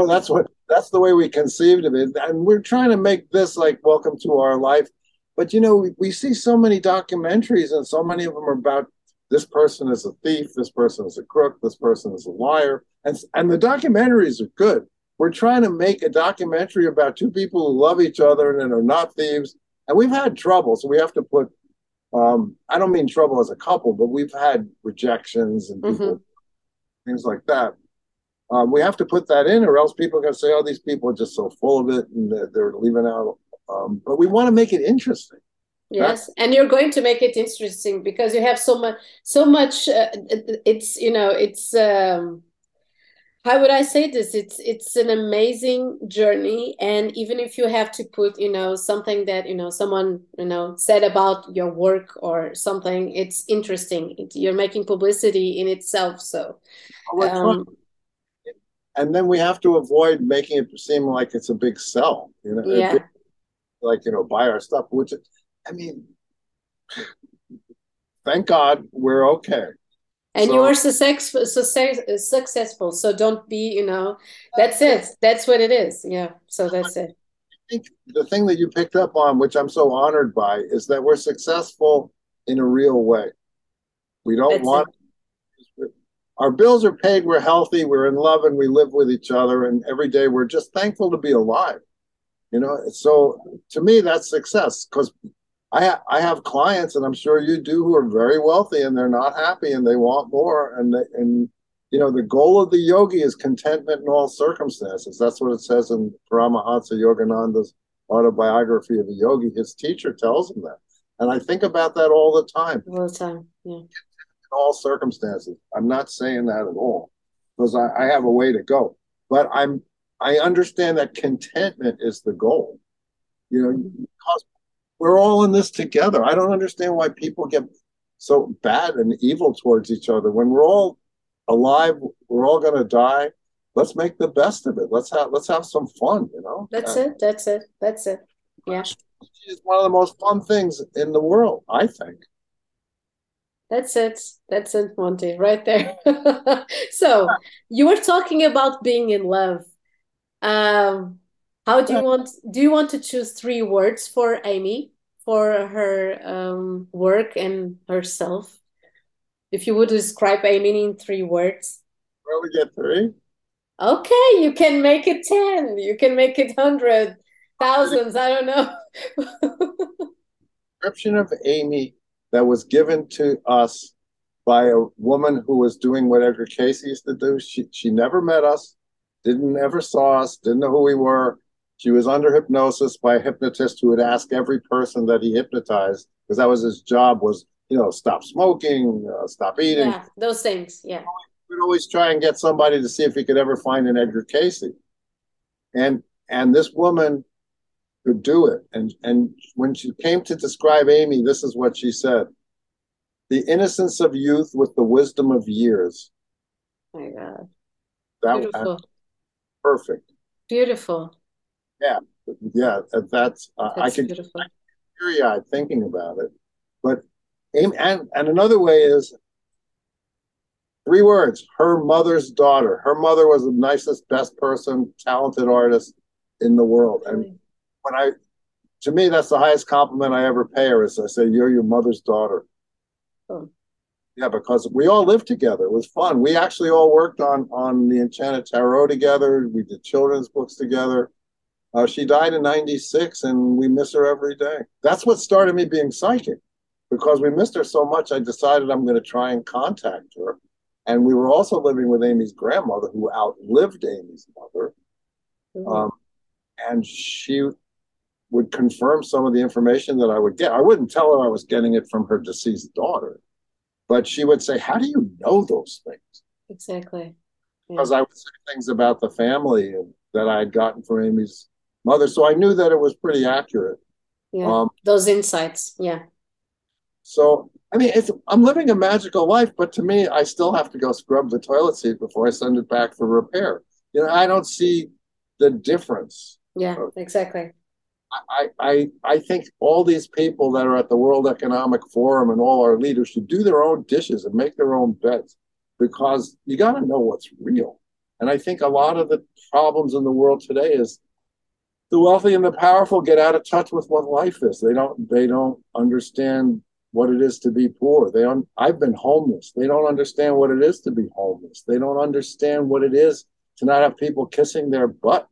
well, that's what that's the way we conceived of it, and we're trying to make this like welcome to our life. But you know, we, we see so many documentaries, and so many of them are about this person is a thief, this person is a crook, this person is a liar, and and the documentaries are good. We're trying to make a documentary about two people who love each other and are not thieves, and we've had trouble, so we have to put. Um, I don't mean trouble as a couple, but we've had rejections and people, mm-hmm. things like that. Um, we have to put that in, or else people are going to say, "Oh, these people are just so full of it, and they're, they're leaving out." Um, but we want to make it interesting. Yes, That's- and you're going to make it interesting because you have so much, so much. Uh, it's you know, it's um, how would I say this? It's it's an amazing journey, and even if you have to put, you know, something that you know someone you know said about your work or something, it's interesting. It, you're making publicity in itself, so. Um, and then we have to avoid making it seem like it's a big sell, you know, yeah. Like you know, buy our stuff. Which, I mean, thank God we're okay. And so, you are success, success, successful, so don't be, you know, that's it. That's what it is. Yeah. So that's it. The thing that you picked up on, which I'm so honored by, is that we're successful in a real way. We don't that's want it our bills are paid, we're healthy, we're in love, and we live with each other. And every day we're just thankful to be alive. You know, so to me, that's success because I, ha- I have clients, and I'm sure you do, who are very wealthy and they're not happy and they want more. And, they, and you know, the goal of the yogi is contentment in all circumstances. That's what it says in Paramahansa Yogananda's autobiography of a yogi. His teacher tells him that. And I think about that all the time. All the time, yeah In all circumstances. I'm not saying that at all because I, I have a way to go. But I'm I understand that contentment is the goal. You know, because we're all in this together. I don't understand why people get so bad and evil towards each other when we're all alive. We're all going to die. Let's make the best of it. Let's have let's have some fun. You know. That's and, it. That's it. That's it. Yeah. It's one of the most fun things in the world, I think. That's it. That's it, Monte, right there. [laughs] so you were talking about being in love. Um, how do you want? Do you want to choose three words for Amy for her um, work and herself? If you would describe Amy in three words. Well, we get three. Okay, you can make it ten. You can make it hundred, thousands. I don't know. [laughs] Description of Amy that was given to us by a woman who was doing what Edgar Cayce used to do. She she never met us, didn't ever saw us, didn't know who we were. She was under hypnosis by a hypnotist who would ask every person that he hypnotized, because that was his job, was you know stop smoking, uh, stop eating, yeah, those things, yeah. We'd always try and get somebody to see if he could ever find an Edgar Cayce, and and this woman could do it. And and when she came to describe Amy, this is what she said: "The innocence of youth with the wisdom of years." Oh my God, that Beautiful. was perfect. Beautiful. Yeah, yeah. That's, uh, that's I could teary eyed thinking about it. But and and another way is three words: her mother's daughter. Her mother was the nicest, best person, talented artist in the world, and when I, to me, that's the highest compliment I ever pay her. Is I say, "You're your mother's daughter." Oh. Yeah, because we all lived together. It was fun. We actually all worked on on the Enchanted Tarot together. We did children's books together. Uh, she died in '96, and we miss her every day. That's what started me being psychic, because we missed her so much. I decided I'm going to try and contact her. And we were also living with Amy's grandmother, who outlived Amy's mother. Mm-hmm. Um, and she would confirm some of the information that I would get. I wouldn't tell her I was getting it from her deceased daughter, but she would say, How do you know those things? Exactly. Yeah. Because I would say things about the family that I had gotten from Amy's mother. So I knew that it was pretty accurate. Yeah. Um, those insights. Yeah. So, I mean, it's I'm living a magical life, but to me, I still have to go scrub the toilet seat before I send it back for repair. You know, I don't see the difference. Yeah, exactly. I, I, I think all these people that are at the World Economic Forum and all our leaders should do their own dishes and make their own beds because you got to know what's real. And I think a lot of the problems in the world today is the wealthy and the powerful get out of touch with what life is. They don't they don't understand what it is to be poor. They don't, I've been homeless. They don't understand what it is to be homeless. They don't understand what it is to not have people kissing their butt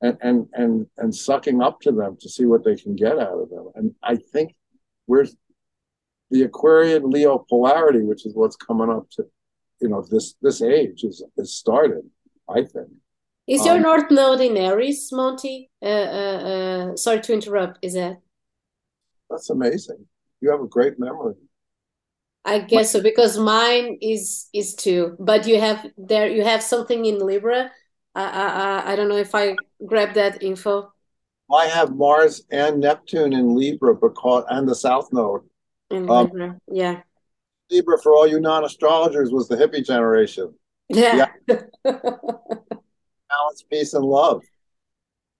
and and and and sucking up to them to see what they can get out of them. And I think we're the Aquarian Leo polarity, which is what's coming up to, you know, this this age is is started. I think. Is your um, North Node in Aries, Monte? Uh, uh, uh, sorry to interrupt. Is that? That's amazing. You have a great memory. I guess so because mine is is two, but you have there you have something in Libra I, I, I don't know if I grabbed that info. I have Mars and Neptune in Libra because and the South Node. In um, Libra, yeah. Libra for all you non-astrologers was the hippie generation. Yeah. yeah. [laughs] Balance, peace, and love.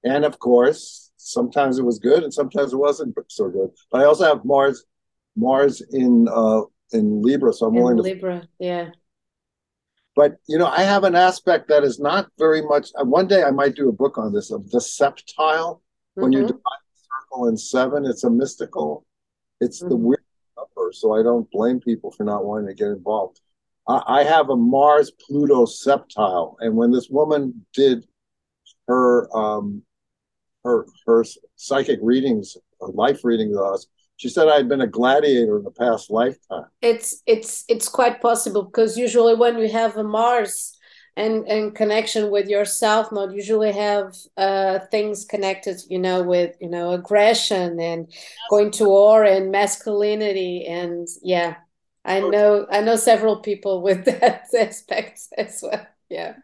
And of course, sometimes it was good and sometimes it wasn't so good. But I also have Mars, Mars in uh in Libra, so I'm in willing to Libra, yeah. But you know, I have an aspect that is not very much. Uh, one day I might do a book on this of the septile. Mm-hmm. When you mm-hmm. divide the circle in seven, it's a mystical. It's mm-hmm. the weird number, so I don't blame people for not wanting to get involved. I, have a Mars Pluto septile, and when this woman did her um, her her psychic readings, life readings with us, she said I had been a gladiator in the past lifetime. It's it's it's quite possible because usually when you have a Mars and and connection with yourself, not usually have uh, things connected, you know, with you know aggression and going to war and masculinity and yeah, I know I know several people with [laughs] that aspect as well. Yeah.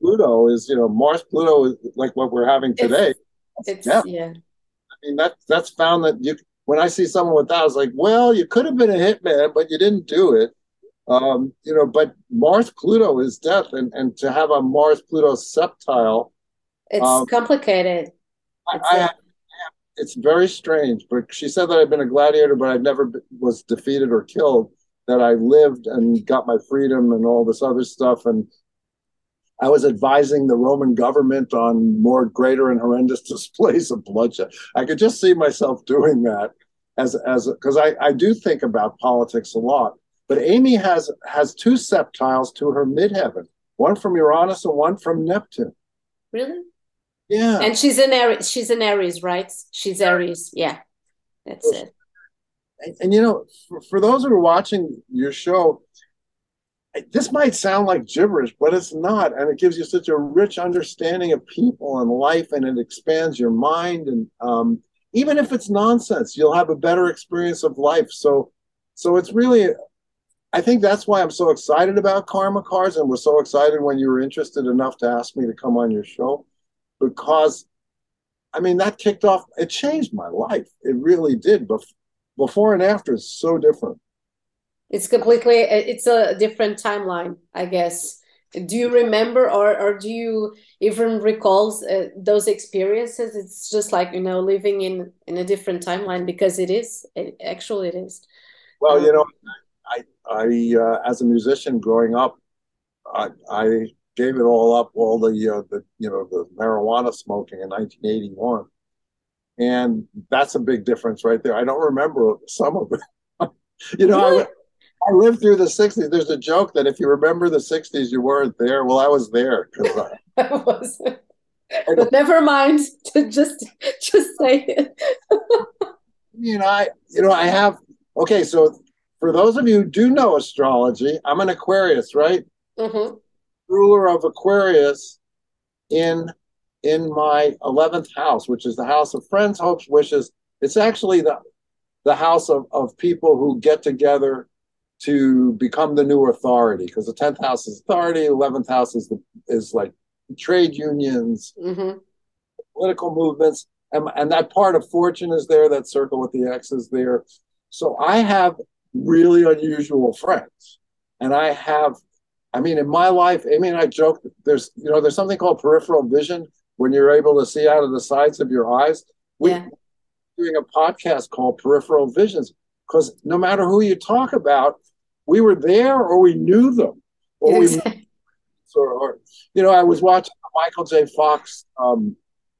Pluto is you know Mars Pluto is like what we're having today. It's, it's yeah. yeah. I mean that that's found that you when I see someone with that, I was like, well, you could have been a hitman, but you didn't do it. Um, you know, but Mars Pluto is death, and and to have a Mars Pluto septile, it's um, complicated. It's, I, it's very strange. But she said that I've been a gladiator, but I've never was defeated or killed. That I lived and got my freedom and all this other stuff, and I was advising the Roman government on more greater and horrendous [laughs] displays of bloodshed. I could just see myself doing that as as because I, I do think about politics a lot. But Amy has has two septiles to her midheaven, one from Uranus and one from Neptune. Really? Yeah. And she's an Aries. She's an Aries, right? She's Aries. Yeah, that's it. And, and you know, for, for those who are watching your show, this might sound like gibberish, but it's not. And it gives you such a rich understanding of people and life, and it expands your mind. And um, even if it's nonsense, you'll have a better experience of life. So, so it's really, I think that's why I'm so excited about Karma Cards, and was so excited when you were interested enough to ask me to come on your show, because, I mean, that kicked off. It changed my life. It really did. But before and after is so different it's completely it's a different timeline i guess do you remember or, or do you even recall uh, those experiences it's just like you know living in in a different timeline because it is it, actually it is well um, you know i i uh, as a musician growing up i i gave it all up all the uh, the you know the marijuana smoking in 1981 and that's a big difference right there i don't remember some of it [laughs] you know I, I lived through the 60s. There's a joke that if you remember the 60s, you weren't there. Well, I was there because I, [laughs] I wasn't. But never mind. [laughs] To just just say it. you know, I you know, I have okay, so for those of you who do know astrology, I'm an Aquarius, right? Mm-hmm. Ruler of Aquarius in in my 11th house, which is the house of friends, hopes, wishes. It's actually the the house of, of people who get together to become the new authority because the 10th house is authority 11th house is the is like trade unions mm-hmm. political movements and, and that part of fortune is there that circle with the x is there so i have really unusual friends and i have i mean in my life amy and i joke there's you know there's something called peripheral vision when you're able to see out of the sides of your eyes we yeah. doing a podcast called peripheral visions because no matter who you talk about, we were there or we knew them. Or we, or, or, you know, I was watching Michael J. Fox um,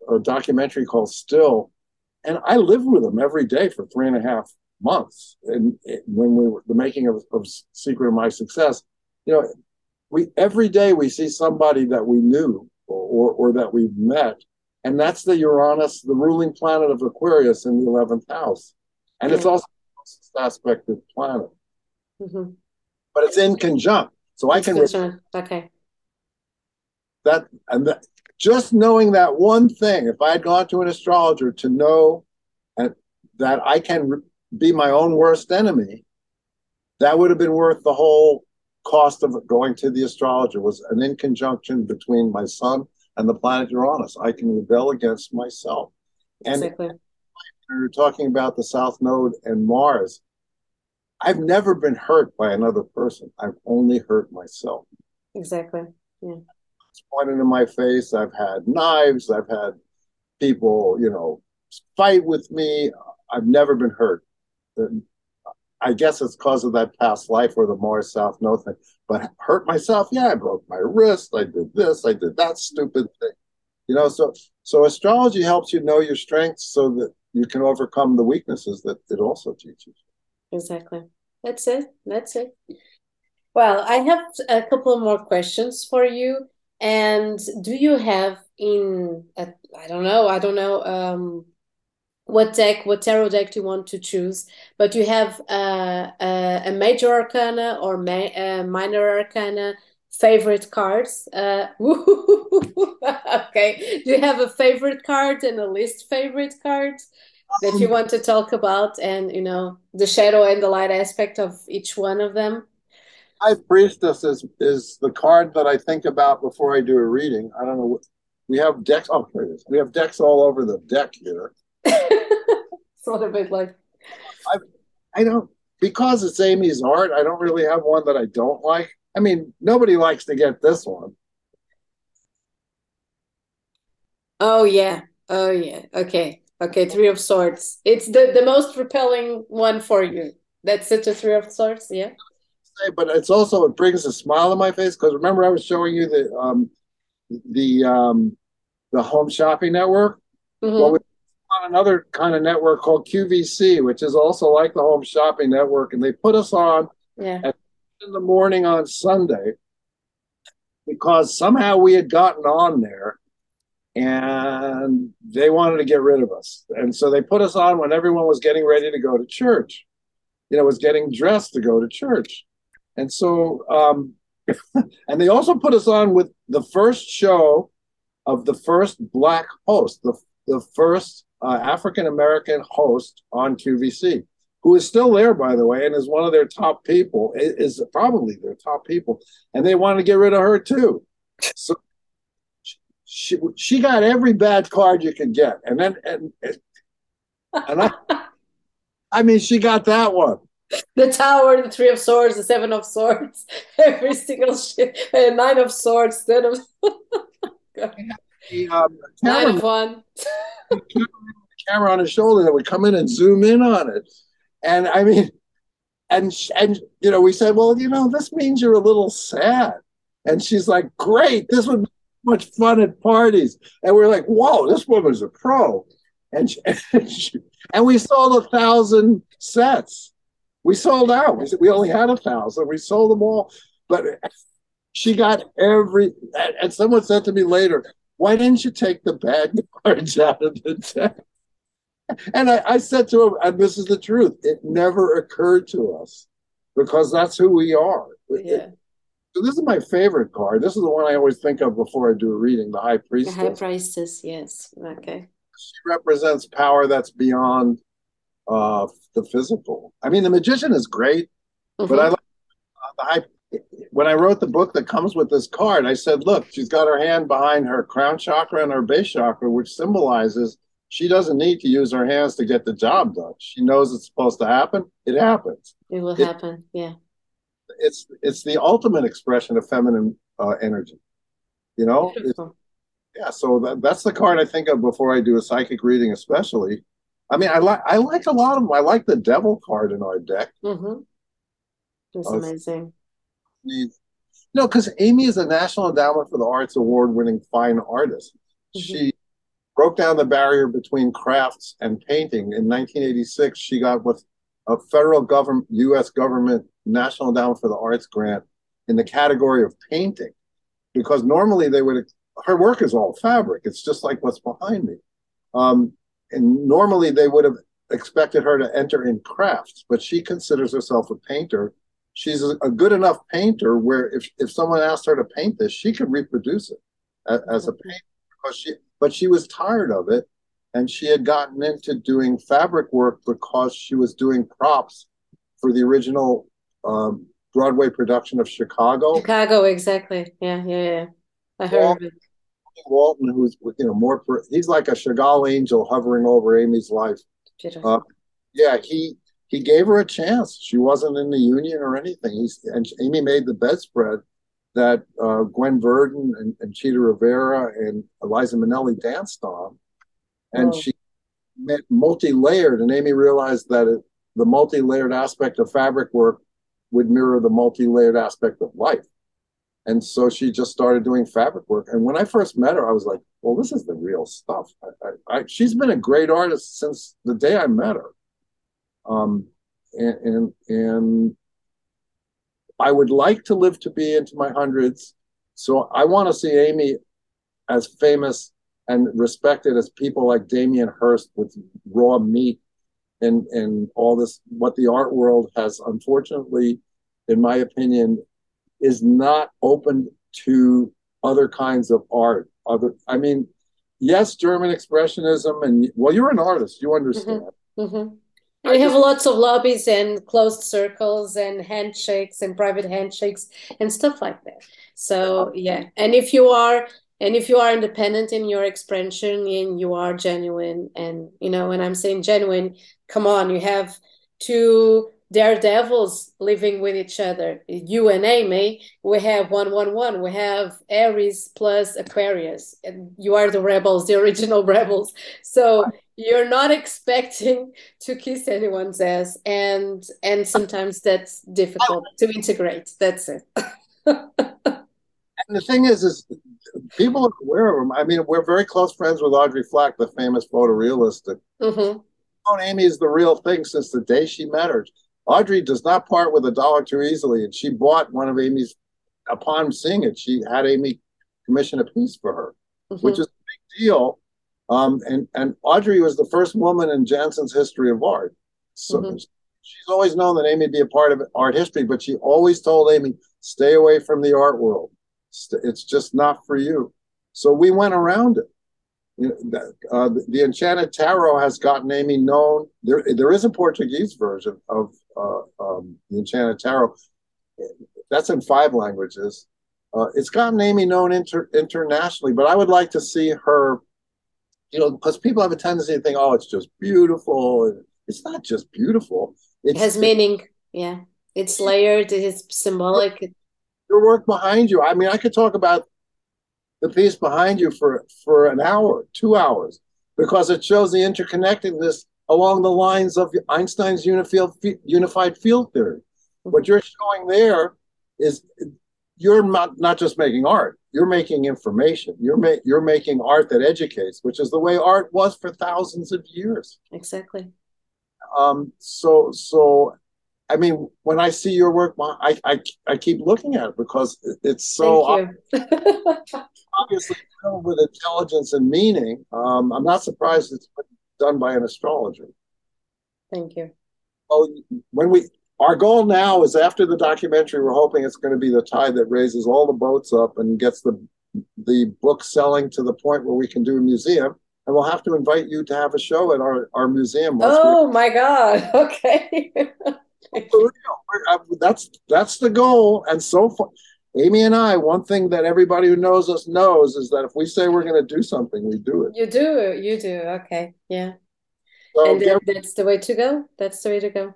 a documentary called Still, and I lived with him every day for three and a half months. And when we were the making of, of Secret of My Success, you know, we every day we see somebody that we knew or, or, or that we've met, and that's the Uranus, the ruling planet of Aquarius in the eleventh house, and yeah. it's also aspected planet. Mm-hmm. But it's in conjunct. So I can. okay. That, and that, just knowing that one thing, if I had gone to an astrologer to know and, that I can be my own worst enemy, that would have been worth the whole cost of going to the astrologer was an in conjunction between my sun and the planet Uranus. I can rebel against myself. And exactly we were talking about the South Node and Mars. I've never been hurt by another person. I've only hurt myself. Exactly. Yeah. It's pointed in my face. I've had knives. I've had people, you know, fight with me. I've never been hurt. I guess it's because of that past life or the more South Node thing. But hurt myself, yeah, I broke my wrist. I did this. I did that stupid thing. You know, so so astrology helps you know your strengths so that you can overcome the weaknesses that it also teaches. Exactly. That's it. That's it. Well, I have a couple more questions for you. And do you have in I don't know, I don't know um, what deck, what tarot deck do you want to choose? But you have uh, a, a major arcana or ma- uh, minor arcana favorite cards. Uh, [laughs] okay, do you have a favorite card and a least favorite card that you um, want to talk about, and you know the shadow and the light aspect of each one of them? High Priestess is is the card that I think about before I do a reading. I don't know. We have decks. Oh, here it is. We have decks all over the deck here. [laughs] sort of bit like. I, I don't because it's Amy's art. I don't really have one that I don't like. I mean, nobody likes to get this one. Oh yeah. Oh yeah. Okay. Okay. Three of Swords. It's the the most repelling one for you. That's such a Three of Swords. Yeah. But it's also it brings a smile on my face because remember I was showing you the um the um the home shopping network. Mm-hmm. Well, on another kind of network called QVC, which is also like the home shopping network, and they put us on yeah. in the morning on Sunday because somehow we had gotten on there and they wanted to get rid of us. And so they put us on when everyone was getting ready to go to church, you know, was getting dressed to go to church. And so, um, [laughs] and they also put us on with the first show of the first black host, the, the first uh, African American host on QVC who is still there, by the way, and is one of their top people, is probably their top people, and they want to get rid of her too. So she she got every bad card you could get, and then and and I, I mean, she got that one. The Tower, the Three of Swords, the Seven of Swords, [laughs] every single shit, and Nine of Swords, Ten of. [laughs] the, um, of one. camera on his shoulder that would come in and zoom in on it. And I mean, and and you know, we said, well, you know, this means you're a little sad. And she's like, great, this would be much fun at parties. And we're like, whoa, this woman's a pro. And she, [laughs] and, she, and we sold a thousand sets. We sold out. We, we only had a thousand. We sold them all, but she got every. And someone said to me later, "Why didn't you take the bad [laughs] cards out of the deck?" And I, I said to him, and this is the truth: it never occurred to us because that's who we are. Yeah. It, so this is my favorite card. This is the one I always think of before I do a reading, the High Priestess. The High Priestess, yes. Okay. She represents power that's beyond uh, the physical. I mean, the magician is great, mm-hmm. but I like uh, the high. When I wrote the book that comes with this card, I said, "Look, she's got her hand behind her crown chakra and her base chakra, which symbolizes she doesn't need to use her hands to get the job done. She knows it's supposed to happen. It happens. It will it, happen. Yeah. It's it's the ultimate expression of feminine uh, energy. You know. Yeah. So that, that's the card I think of before I do a psychic reading, especially I mean, I like I like a lot of them. I like the devil card in our deck. Mm-hmm. That's uh, amazing. Know, because Amy is a National Endowment for the Arts award-winning fine artist. Mm-hmm. She broke down the barrier between crafts and painting. In 1986, she got with a federal government, U.S. government National Endowment for the Arts grant in the category of painting, because normally they would. Her work is all fabric. It's just like what's behind me. Um, and normally they would have expected her to enter in crafts, but she considers herself a painter. She's a, a good enough painter where if, if someone asked her to paint this, she could reproduce it as, as a painter. Because she, but she was tired of it, and she had gotten into doing fabric work because she was doing props for the original um, Broadway production of Chicago. Chicago, exactly. Yeah, yeah, yeah. I heard well, of it. Walton, who's you know more, he's like a Chagall angel hovering over Amy's life. Uh, yeah, he he gave her a chance. She wasn't in the union or anything. He's and Amy made the bedspread that uh, Gwen Verdon and, and Chita Rivera and Liza Minnelli danced on, and oh. she multi-layered. And Amy realized that it, the multi-layered aspect of fabric work would mirror the multi-layered aspect of life. And so she just started doing fabric work. And when I first met her, I was like, well, this is the real stuff. I, I, I, she's been a great artist since the day I met her. Um, and, and, and I would like to live to be into my hundreds. So I want to see Amy as famous and respected as people like Damien Hirst with raw meat and, and all this, what the art world has unfortunately, in my opinion, is not open to other kinds of art. Other, I mean, yes, German expressionism, and well, you're an artist, you understand. Mm-hmm. Mm-hmm. We have lots of lobbies and closed circles and handshakes and private handshakes and stuff like that. So yeah, and if you are and if you are independent in your expression and you are genuine, and you know, when I'm saying genuine, come on, you have to daredevils living with each other. You and Amy, we have one, one, one. We have Aries plus Aquarius, and you are the rebels, the original [laughs] rebels. So you're not [laughs] expecting to kiss anyone's ass, and and sometimes that's difficult [laughs] to integrate. That's it. and the thing is, is people are aware of them. I mean, we're very close friends with Audrey Flack, the famous photorealist. Mm-hmm. Amy is the real thing since the day she met her. Audrey does not part with a dollar too easily, and she bought one of Amy's. Upon seeing it, she had Amy commission a piece for her, mm-hmm. which is a big deal. Um, and and Audrey was the first woman in Janson's history of art. So mm-hmm. she's always known that Amy would be a part of art history, but she always told Amy, "Stay away from the art world. It's just not for you." So we went around it. You know, uh, the, the, Enchanted Tarot has gotten Amy known. There, there is a Portuguese version of uh, um, the Enchanted Tarot. That's in five languages. Uh, it's gotten Amy known inter- internationally, but I would like to see her, you know, because people have a tendency to think, oh, it's just beautiful. It's not just beautiful. It's, it has meaning. Yeah. It's layered, it's symbolic. Your work behind you. I mean, I could talk about the piece behind you for, for an hour, two hours, because it shows the interconnectedness along the lines of Einstein's unified field theory. Mm-hmm. What you're showing there is you're not, not just making art, you're making information. You're, ma- you're making art that educates, which is the way art was for thousands of years. Exactly. Um, so, so I mean, when I see your work, I, I, I keep looking at it because it's so [laughs] obviously filled with intelligence and meaning. Um, I'm not surprised it's done by an astrologer. Thank you. Oh, when we our goal now is after the documentary, we're hoping it's going to be the tide that raises all the boats up and gets the the book selling to the point where we can do a museum. And we'll have to invite you to have a show at our, our museum. Oh my God. [laughs] Okay. Uh, that's that's the goal. And so far, Amy and I, one thing that everybody who knows us knows is that if we say we're going to do something, we do it. You do. You do. Okay. Yeah. So, and that, that's the way to go. That's the way to go.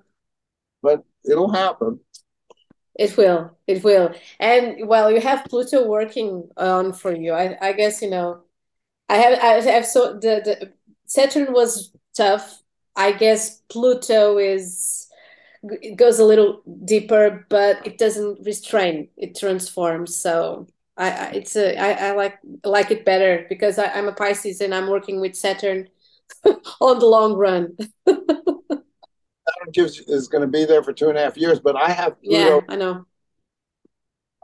But it'll happen. It will. It will. And well, you have Pluto working on for you. I, I guess you know. I have. I have so the, the Saturn was tough. I guess Pluto is it goes a little deeper, but it doesn't restrain. It transforms. So I, I it's a I, I like like it better because I, I'm a Pisces and I'm working with Saturn [laughs] on the long run. [laughs] Gives is going to be there for two and a half years, but I have Pluto. Yeah, I know.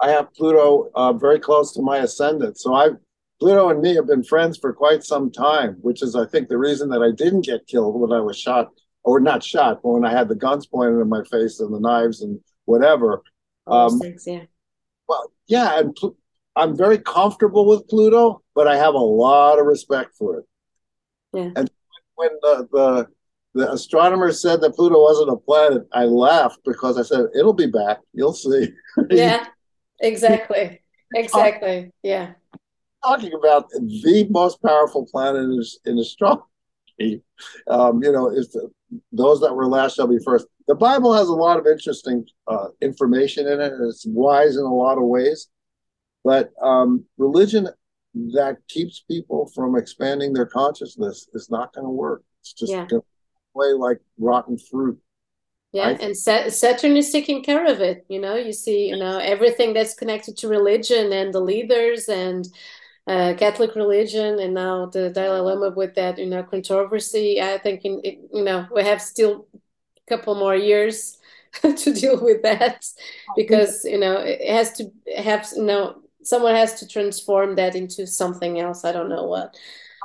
I have Pluto uh, very close to my ascendant, so I Pluto and me have been friends for quite some time, which is I think the reason that I didn't get killed when I was shot or not shot, but when I had the guns pointed in my face and the knives and whatever. Um, things, yeah. Well, yeah, and Pl- I'm very comfortable with Pluto, but I have a lot of respect for it. Yeah. And when the, the the astronomer said that Pluto wasn't a planet, I laughed because I said it'll be back. You'll see. [laughs] yeah, exactly, exactly. Yeah. Talking about the most powerful planet in, in astronomy. Um, you know, if the, those that were last shall be first. The Bible has a lot of interesting uh, information in it. and It's wise in a lot of ways, but um, religion that keeps people from expanding their consciousness is not going to work. It's just yeah. going to play like rotten fruit. Yeah, and Saturn is taking care of it. You know, you see, you know, everything that's connected to religion and the leaders and uh, Catholic religion and now the Dalai Lama with that you know controversy. I think in, it, you know we have still a couple more years [laughs] to deal with that [laughs] because you know it has to have you know someone has to transform that into something else. I don't know what.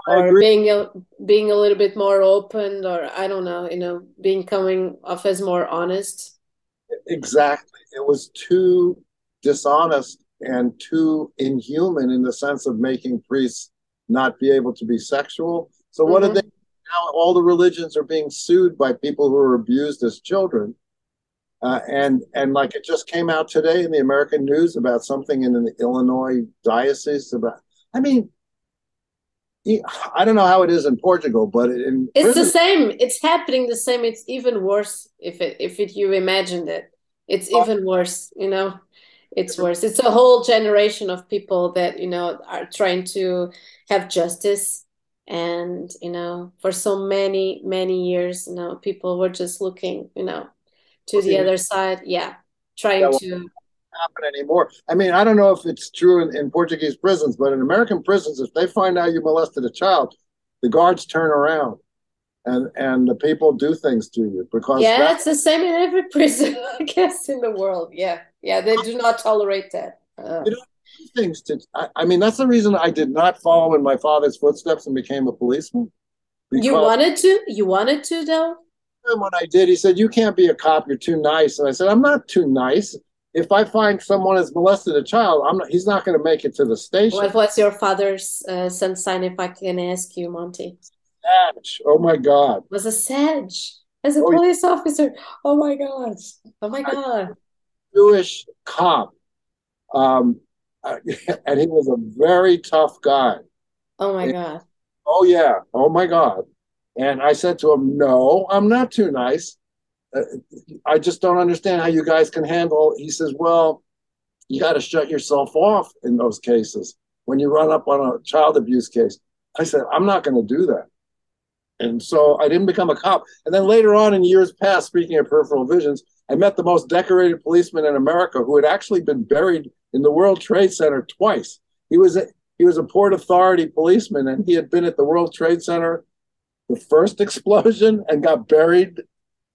Or being a, being a little bit more open, or I don't know, you know, being coming off as more honest. Exactly, it was too dishonest and too inhuman in the sense of making priests not be able to be sexual. So what mm-hmm. they now? All the religions are being sued by people who are abused as children. Uh, and and like it just came out today in the American news about something in the Illinois diocese about. I mean, I don't know how it is in Portugal, but in it's prison, the same. It's happening the same. It's even worse if it if it you imagined it. It's oh. even worse. You know it's worse it's a whole generation of people that you know are trying to have justice and you know for so many many years you know people were just looking you know to the other side yeah trying to happen anymore. I mean i don't know if it's true in, in portuguese prisons but in american prisons if they find out you molested a child the guards turn around and and the people do things to you because yeah it's the same in every [laughs] prison i guess in the world. Yeah. Yeah they do not tolerate that. Uh. you know, things to I, I, mean that's the reason i did not follow in my father's footsteps and became a policeman. You wanted to? You wanted to though? And when i did he said you can't be a cop. You're too nice. And i said i'm not too nice if i find someone has molested a child i'm not he's not going to make it to the station what was your father's uh, sun sign if i can ask you monte Sag. Oh my God. Was a Sag as a oh, police yeah. officer. Oh my God. Oh my God. Jewish cop. Um, [laughs] and he was a very tough guy. Oh my and, God. Oh yeah. Oh my God. And I said to him, No, I'm not too nice. I just don't understand how you guys can handle. He says, Well, you got to shut yourself off in those cases when you run up on a child abuse case. I said, I'm not going to do that. And so I didn't become a cop. And then later on in years past, speaking of peripheral visions, I met the most decorated policeman in America who had actually been buried in the World Trade Center twice. He was a, he was a Port Authority policeman, and he had been at the World Trade Center the first explosion and got buried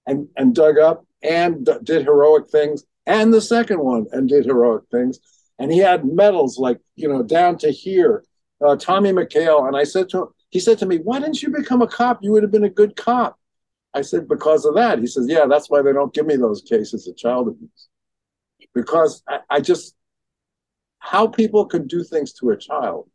and, and dug up. and did heroic things, and the second one and did heroic things. And he had medals like, you know, down to here. Uh, Tommy McHale. And I said to him, he said to me, Why didn't you become a cop? You would have been a good cop. I said, Because of that. He says, Yeah, that's why they don't give me those cases of child abuse. Because I, I just, how people can do things to a child,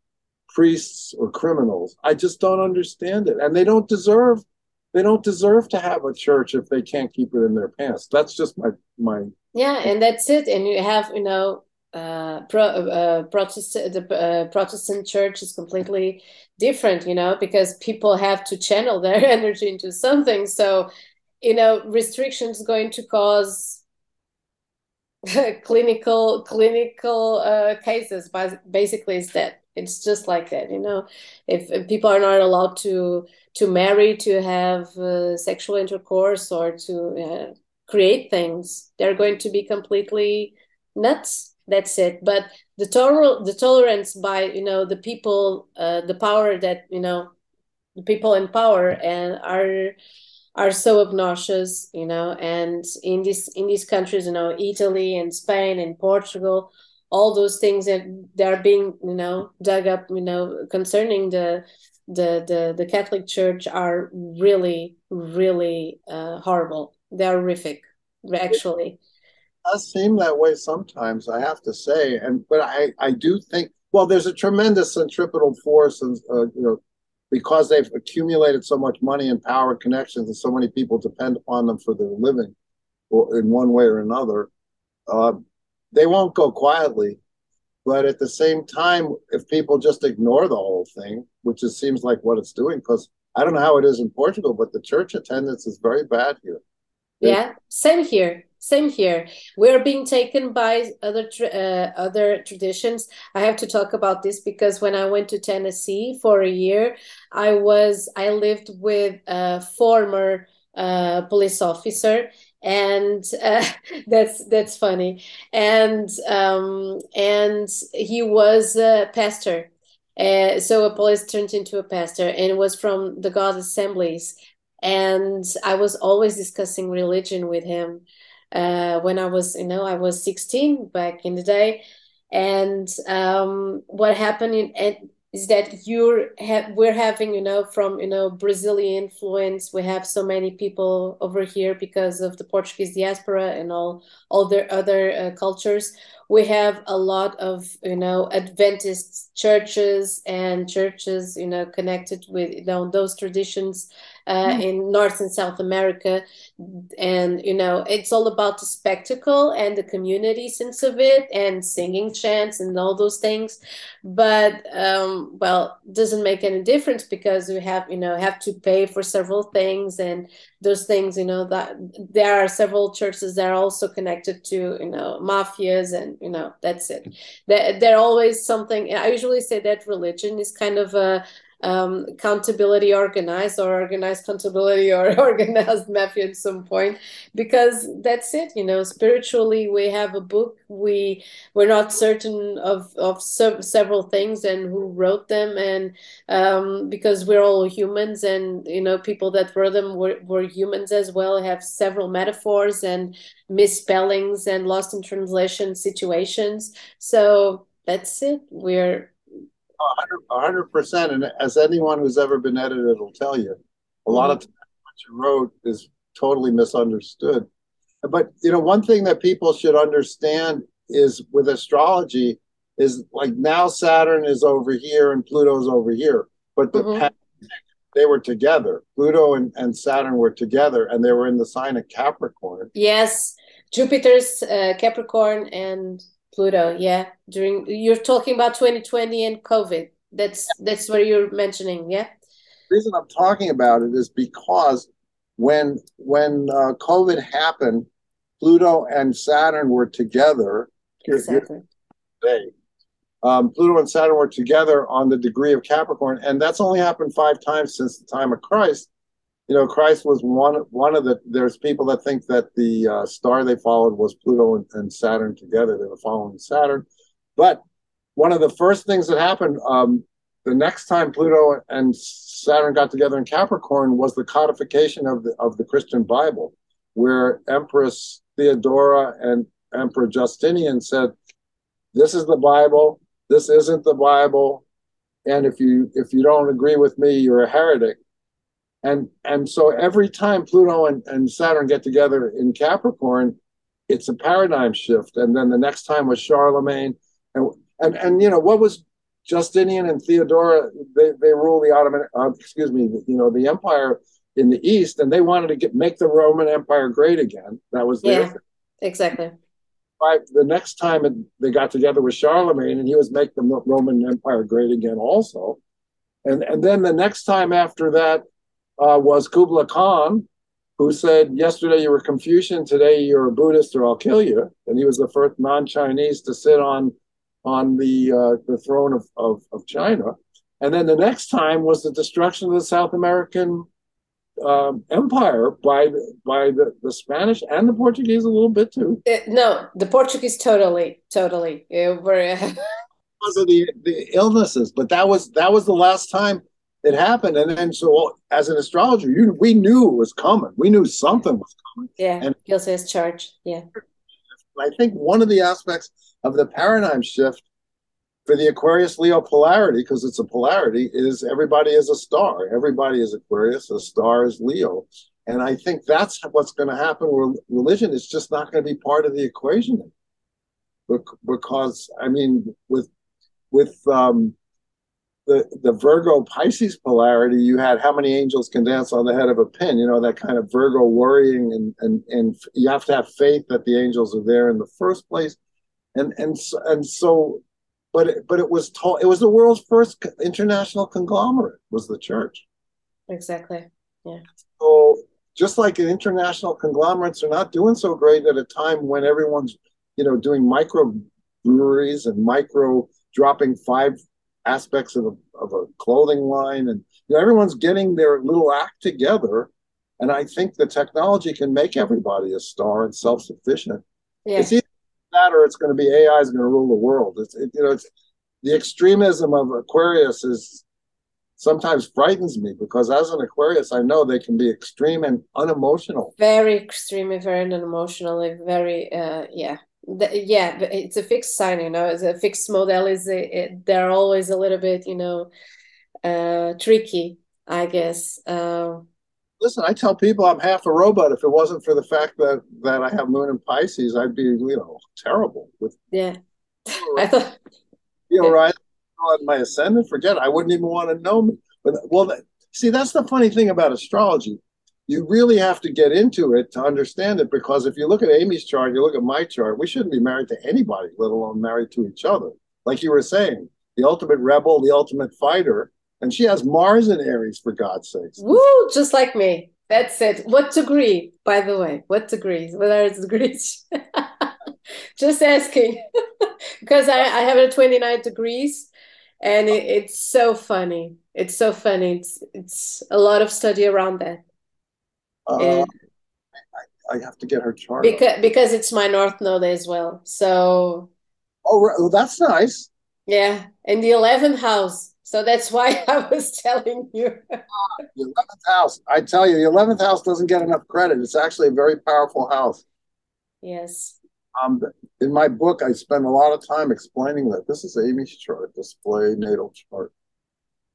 priests or criminals, I just don't understand it. And they don't deserve they don't deserve to have a church if they can't keep it in their pants. That's just my my. Yeah, and that's it. And you have you know uh, pro, uh, Protestant the uh, Protestant church is completely different, you know, because people have to channel [laughs] their energy into something. So, you know, restrictions going to cause [laughs] clinical clinical uh, cases. But basically, is that it's just like that, you know. If, if people are not allowed to to marry, to have uh, sexual intercourse, or to uh, create things, they're going to be completely nuts. That's it. But the total the tolerance by you know the people uh, the power that you know the people in power and are are so obnoxious you know? And in this in these countries you know italy and spain and portugal all those things that they're being you know dug up you know concerning the the the, the catholic church are really really uh, horrible they're horrific actually does seem that way sometimes, I have to say. And but I, I do think well, there's a tremendous centripetal force, and uh, you know, because they've accumulated so much money and power, connections, and so many people depend upon them for their living, or in one way or another. Uh, they won't go quietly, but at the same time, if people just ignore the whole thing, which it seems like what it's doing, because I don't know how it is in Portugal, but the church attendance is very bad here. Yeah, same here same here we're being taken by other uh, other traditions i have to talk about this because when i went to tennessee for a year i was i lived with a former uh, police officer and [laughs] uh, that's that's funny. And um, and he was a pastor. Uh, so a police turned into a pastor and was from the god assemblies. And i was always discussing religion with him uh, when I was, you know, I was 16 back in the day. And um, what happened in, is that you're ha- we're having, you know, from you know Brazilian influence, we have so many people over here because of the Portuguese diaspora and all all their other uh, cultures. We have a lot of you know Adventist churches and churches, you know, connected with you know those traditions uh, mm. in North and South America. And, you know, it's all about the spectacle and the community sense of it and singing chants and all those things. But, um, well, doesn't make any difference because we have, you know, have to pay for several things and those things, you know, that there are several churches that are also connected to, you know, mafias and, you know, that's it. They're, they're always something, I usually say that religion is kind of a, um, accountability organized or organized accountability or [laughs] organized mafia at some point because that's it you know. Spiritually we have a book. We we're not certain of of se- several things and who wrote them and um, because we're all humans and you know people that wrote them were, were humans as well have several metaphors and misspellings and lost in translation situations. So that's it. We're hundred percent. And as anyone who's ever been edited will tell you, a lot of mm-hmm. times what you wrote is totally misunderstood. But you know, one thing that people should understand is with astrology is like now Saturn is over here and Pluto's over here, but the mm-hmm. they were together. Pluto and, and Saturn were together, and they were in the sign of Capricorn. Yes, Jupiter's uh, Capricorn and Pluto, yeah. During you're talking about 2020 and COVID. That's that's what you're mentioning, yeah. The reason I'm talking about it is because when when uh, COVID happened, Pluto and Saturn were together. Exactly. They, um, Pluto and Saturn were together on the degree of Capricorn, and that's only happened five times since the time of Christ you know, Christ was one one of the. There's people that think that the uh, star they followed was Pluto and, and, Saturn together. They were following Saturn, but one of the first things that happened um, the next time Pluto and Saturn got together in Capricorn was the codification of the of the Christian Bible. where Empress Theodora and Emperor Justinian said, "This is the Bible. This isn't the Bible, and if you if you don't agree with me, you're a heretic." And and so every time Pluto and, and Saturn get together in Capricorn, it's a paradigm shift. And then the next time was Charlemagne, and and and you know what was Justinian and Theodora? They they rule the Ottoman, uh, excuse me, you know the empire in the east, and they wanted to get make the Roman Empire great again. That was their yeah, thing. exactly. Right. The next time it, they got together with Charlemagne, and he was make the Roman Empire great again, also. And and then the next time after that uh, was Kubla Khan, who said, Yesterday you were Confucian, today you're a Buddhist, or I'll kill you. And he was the first non Chinese to sit on, on the, uh, the throne of, of, of, China. And then the next time was the destruction of the South American um, empire by the, by the, the Spanish and the Portuguese a little bit too. Uh, no, the Portuguese totally, totally. Were, [laughs] because of the, the illnesses, but that was that was the last time it happened. And then, so as an astrologer, you, we knew it was coming. We knew something was coming. Yeah. And Gil says charge. Yeah. I think one of the aspects of the paradigm shift for the Aquarius Leo polarity, because it's a polarity, is everybody is a star. Everybody is Aquarius, a star is Leo. And I think that's what's going to happen where religion is just not going to be part of the equation. Because, I mean, with, with, um, the the Virgo Pisces polarity, you had how many angels can dance on the head of a pin? You know that kind of Virgo worrying, and and and you have to have faith that the angels are there in the first place, and and and so, but it, but it was told it was the world's first international conglomerate was the church. Exactly. Yeah. So just like international conglomerates are not doing so great at a time when everyone's you know doing micro breweries and micro dropping five aspects of a, of a clothing line and you know, everyone's getting their little act together. And i think the technology can make everybody a star and self-sufficient. Yeah. it's either that or it's going to be ai is going to rule the world. It's it, you know it's the extremism of aquarius is sometimes frightens me because as an aquarius i know they can be extreme and unemotional. Very extremely very unemotionally very uh yeah the, yeah it's a fixed sign you know it's a fixed model is it, it, they're always a little bit you know uh tricky i guess. Uh, listen i tell people i'm half a robot. If it wasn't for the fact that that i have moon in pisces i'd be you know terrible with yeah. [laughs] I thought you know yeah. right. On my ascendant forget it. i wouldn't even want to know me. But well see that's the funny thing about astrology you really have to get into it to understand it because if you look at Amy's chart, you look at my chart, we shouldn't be married to anybody, let alone married to each other. Like you were saying, the ultimate rebel, the ultimate fighter, and she has Mars in Aries for God's sakes. Woo, just like me. That's it. What degree, by the way? What degrees? What are the degrees? [laughs] just asking. [laughs] because I, I have a 29 degrees and it, it's so funny. It's so funny. It's it's a lot of study around that. Uh, I, I, have to get her chart. Because because it's my north node as well. So. Oh, well, that's nice. Yeah, in the eleventh house. So that's why [laughs] I was telling you. [laughs] the eleventh house. I tell you, the eleventh house doesn't get enough credit. It's actually a very powerful house. Yes. Um, in my book, I spend a lot of time explaining that. This is Amy's chart, display natal chart.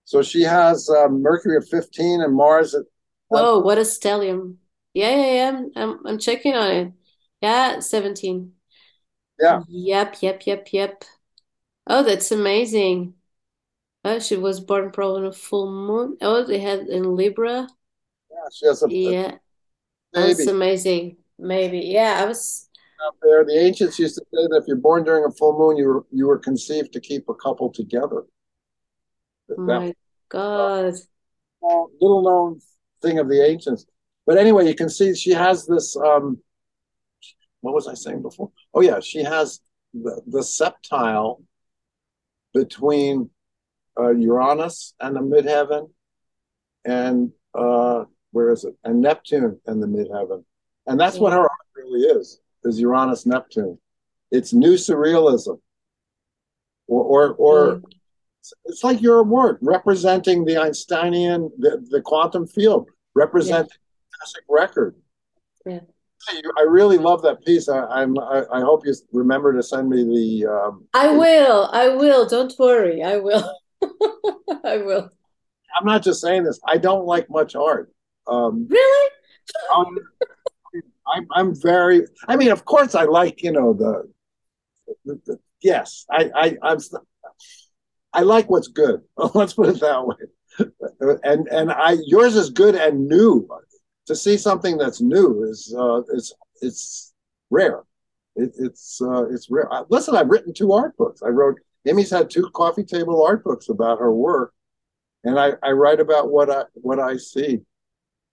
So she has um, Mercury at 15 and Mars at Whoa, what a stellium. Yeah, yeah, yeah. I'm I'm checking on it. Yeah, 17. Yeah. Yep, yep, yep, yep. Oh, that's amazing. Oh, she was born probably on a full moon. Oh, they had in Libra. Yeah, she has a Yeah. That's amazing. Maybe. Yeah, I was out there. The ancients used to say that if you're born during a full moon, you were you were conceived to keep a couple together. My that, God. Uh, little known thing of the ancients. But anyway, you can see she has this. Um, what was I saying before? Oh yeah, she has the, the septile between uh, Uranus and the midheaven, and uh, where is it? And Neptune and the midheaven, and that's what her art really is: is Uranus Neptune. It's new surrealism, or or, or it's like your work representing the Einsteinian, the, the quantum field, representing yeah. classic record. Yeah. I really love that piece. I, am I, I, hope you remember to send me the. Um, I will. I will. Don't worry. I will. [laughs] I will. I'm not just saying this. I don't like much art. Um, really? um, I'm, I'm very. I mean, of course, I like you know the. the, the yes, I, I I'm. I like what's good. [laughs] Let's put it that way. And and I yours is good and new to see something that's new is uh, it's it's rare. It, it's uh, it's rare. Listen, I've written two art books. I wrote. Amy's had two coffee table art books about her work, and I, I write about what I what I see.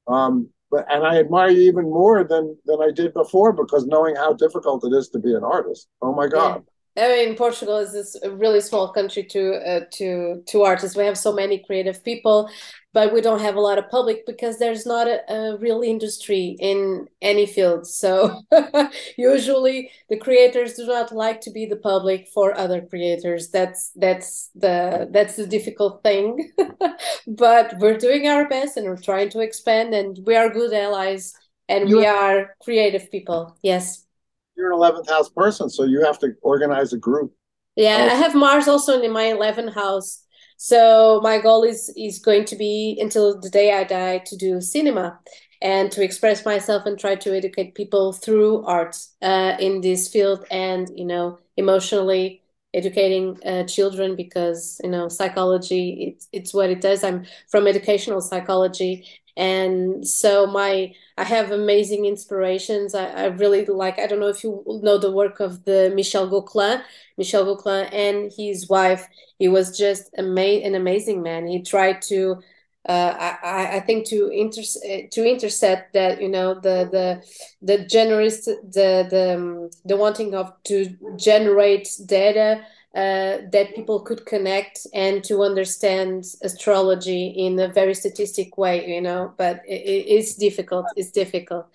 Um, but and I admire you even more than than I did before because knowing how difficult it is to be an artist. Oh my God! I mean, Portugal is this really small country to uh, to to artists. We have so many creative people, but we don't have a lot of public because there's not a, a real industry in any field. So [laughs] usually the creators do not like to be the public for other creators. That's that's the that's the difficult thing. [laughs] but we're doing our best and we're trying to expand, and we are good allies, and you we are creative people. Yes you're an 11th house person, so you have to organize a group. Yeah, I have Mars also in my 11th house. So my goal is is going to be until the day I die to do cinema and to express myself and try to educate people through art uh, in this field and you know emotionally educating uh, children because you know psychology it's it's what it does. I'm from educational psychology and so my i have amazing inspirations. I, I, really like i don't know if you know the work of the michel gauquelin michel gauquelin and his wife. He was just ama- an amazing man. He tried to uh, I, I think to inter- to intercept that you know the the the generous the the um, the wanting of to generate data uh, that people could connect and to understand astrology in a very statistic way, you know. But it, it's difficult. It's difficult.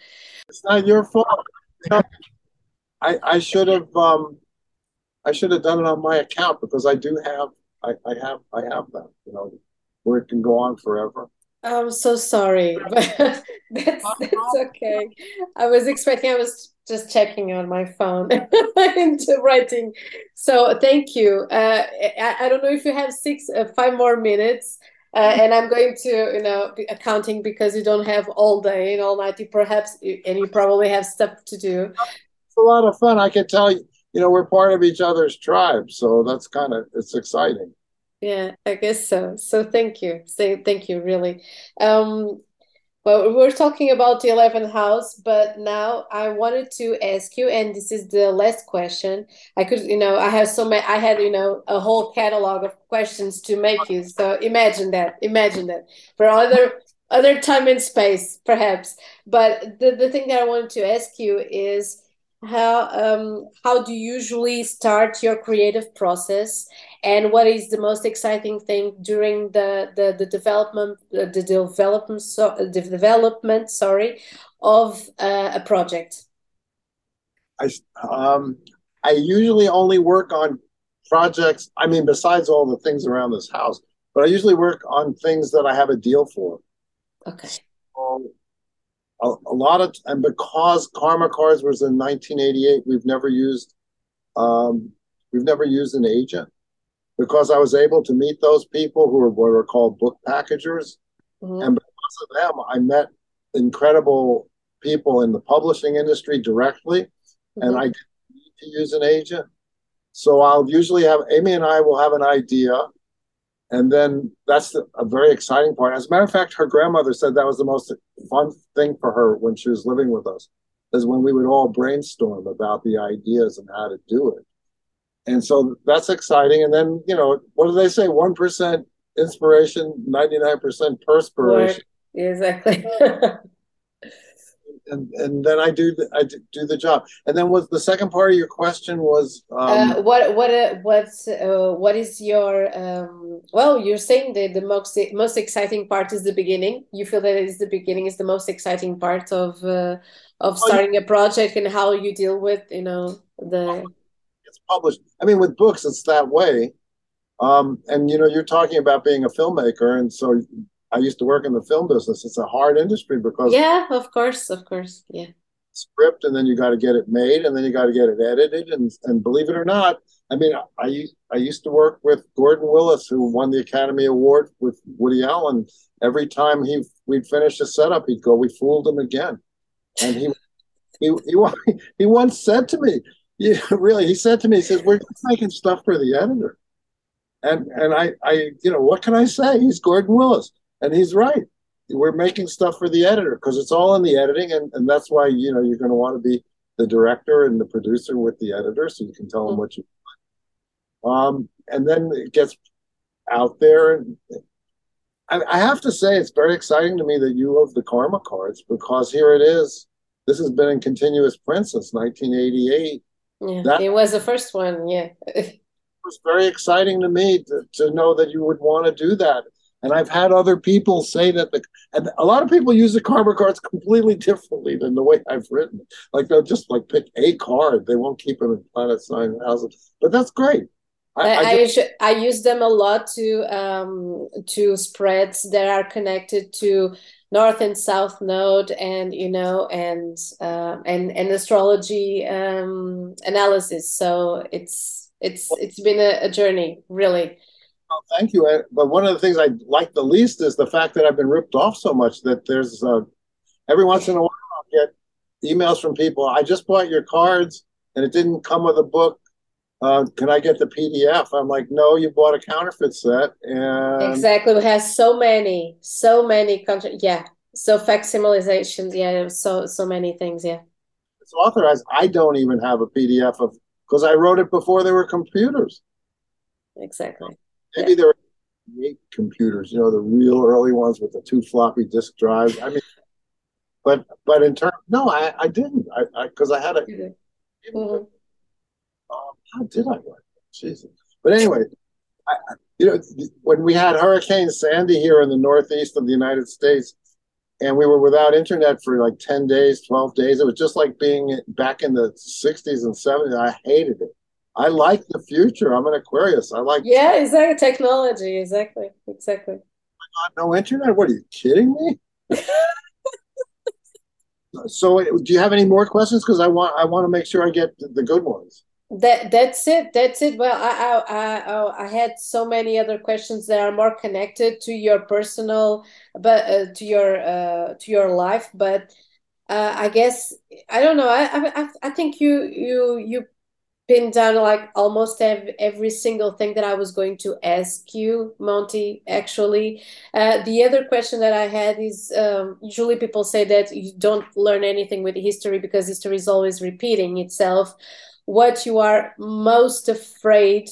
It's not your fault. I I should have um I should have done it on my account because I do have I, I have I have that you know where it can go on forever. I'm so sorry, [laughs] but that's that's okay. I was expecting. I was just checking on my phone [laughs] into writing. So thank you. Uh, I, I don't know if you have six, uh, five more minutes. Uh, and I'm going to, you know, be accounting because you don't have all day and all night. You perhaps, and you probably have stuff to do. It's a lot of fun. I can tell you, you know, we're part of each other's tribe, so that's kind of it's exciting. Yeah, I guess so. So thank you. Thank you, really. Um, well, we're talking about the 11th house, but now I wanted to ask you, and this is the last question. I could, you know, I have so many, I had, you know, a whole catalog of questions to make you. So imagine that, imagine that for other other time and space, perhaps. But the, the thing that I wanted to ask you is how um, how do you usually start your creative process and what is the most exciting thing during the the, the development uh, the development so, the development sorry of uh, a project? I um i usually only work on projects i mean besides all the things around this house but i usually work on things that i have a deal for. Okay. A, a, lot of and because karma cards was in 1988 we've never used um, we've never used an agent because i was able to meet those people who were what are called book packagers mm-hmm. and because of them i met incredible people in the publishing industry directly mm-hmm. and i didn't need to use an agent so i'll usually have amy and i will have an idea and then that's the, a very exciting part. As a matter of fact, her grandmother said that was the most fun thing for her when she was living with us, is when we would all brainstorm about the ideas and how to do it. And so that's exciting. And then, you know, what do they say? 1% inspiration, 99% perspiration. Exactly. [laughs] and and then I do the, I do the job. And then was the second part of your question was um, uh, what what uh, what's uh, what is your um, well you're saying that the most most exciting part is the beginning. You feel that is the beginning is the most exciting part of uh, of oh, starting a project and how you deal with you know the published. I mean, with books, it's that way. Um, and you know, you're talking about being a filmmaker, and so I used to work in the film business. It's a hard industry because yeah, of course, of course, yeah. script and then you got to get it made and then you got to get it edited and and believe it or not i mean i i used to work with gordon willis who won the academy award with woody allen every time he we'd finish a setup he'd go we fooled him again and he he he, [laughs] he once said to me yeah [laughs] really. He said to me he says we're just making stuff for the editor. And and i i you know what can i say? He's gordon willis. And he's right. We're making stuff for the editor because it's all in the editing and, and that's why you know you're going to want to be the director and the producer with the editor so you can tell them mm-hmm. what you want. Um, and then it gets out there and I, I, have to say it's very exciting to me that you love the karma cards because here it is. This has been in continuous print since 1988 yeah that, it was the first one yeah [laughs] it was very exciting to me to, to know that you would want to do that and I've had other people say that the and a lot of people use the karma cards completely differently than the way I've written it. Like they'll just like pick a card. They won't keep them in planet sign houses. But that's great. I, I, I, just, I, use them a lot to um, to spreads that are connected to north and south node and you know and uh, and and astrology um, analysis. So it's it's it's been a, a journey really Oh, thank you. But one of the things I like the least is the fact that I've been ripped off so much that there's uh, every once in a while I'll get emails from people. I just bought your cards and it didn't come with a book. Uh, can I get the PDF? I'm like, no, you bought a counterfeit set. And exactly, we have so many, so many countries. Yeah, so facsimilizations. Yeah, so so many things. Yeah, it's authorized. I don't even have a PDF of because I wrote it before there were computers. Exactly. Maybe yeah. there were eight computers, you know, the real early ones with the two floppy disk drives. I mean, but but in terms, no, I, I didn't. I because I, I, had a. Mm-hmm. How did I write Jesus. But anyway, I, you know, when we had Hurricane Sandy here in the northeast of the United States, and we were without internet for like 10 days, 12 days, it was just like being back in the 60s and 70s. I hated it. I like the future. I'm an Aquarius. I like. Yeah, exactly. Technology. Exactly. Exactly. no internet. What are you kidding me? [laughs] so, do you have any more questions? Because I want I want to make sure I get the good ones. That that's it. That's it. Well, I I I, I had so many other questions that are more connected to your personal, but uh, to your uh, to your life. But uh, I guess I don't know. I I I think you you you pinned down like almost every, every single thing that I was going to ask you, Monte. Actually, uh, the other question that I had is um, usually people say that you don't learn anything with history because history is always repeating itself. What you are most afraid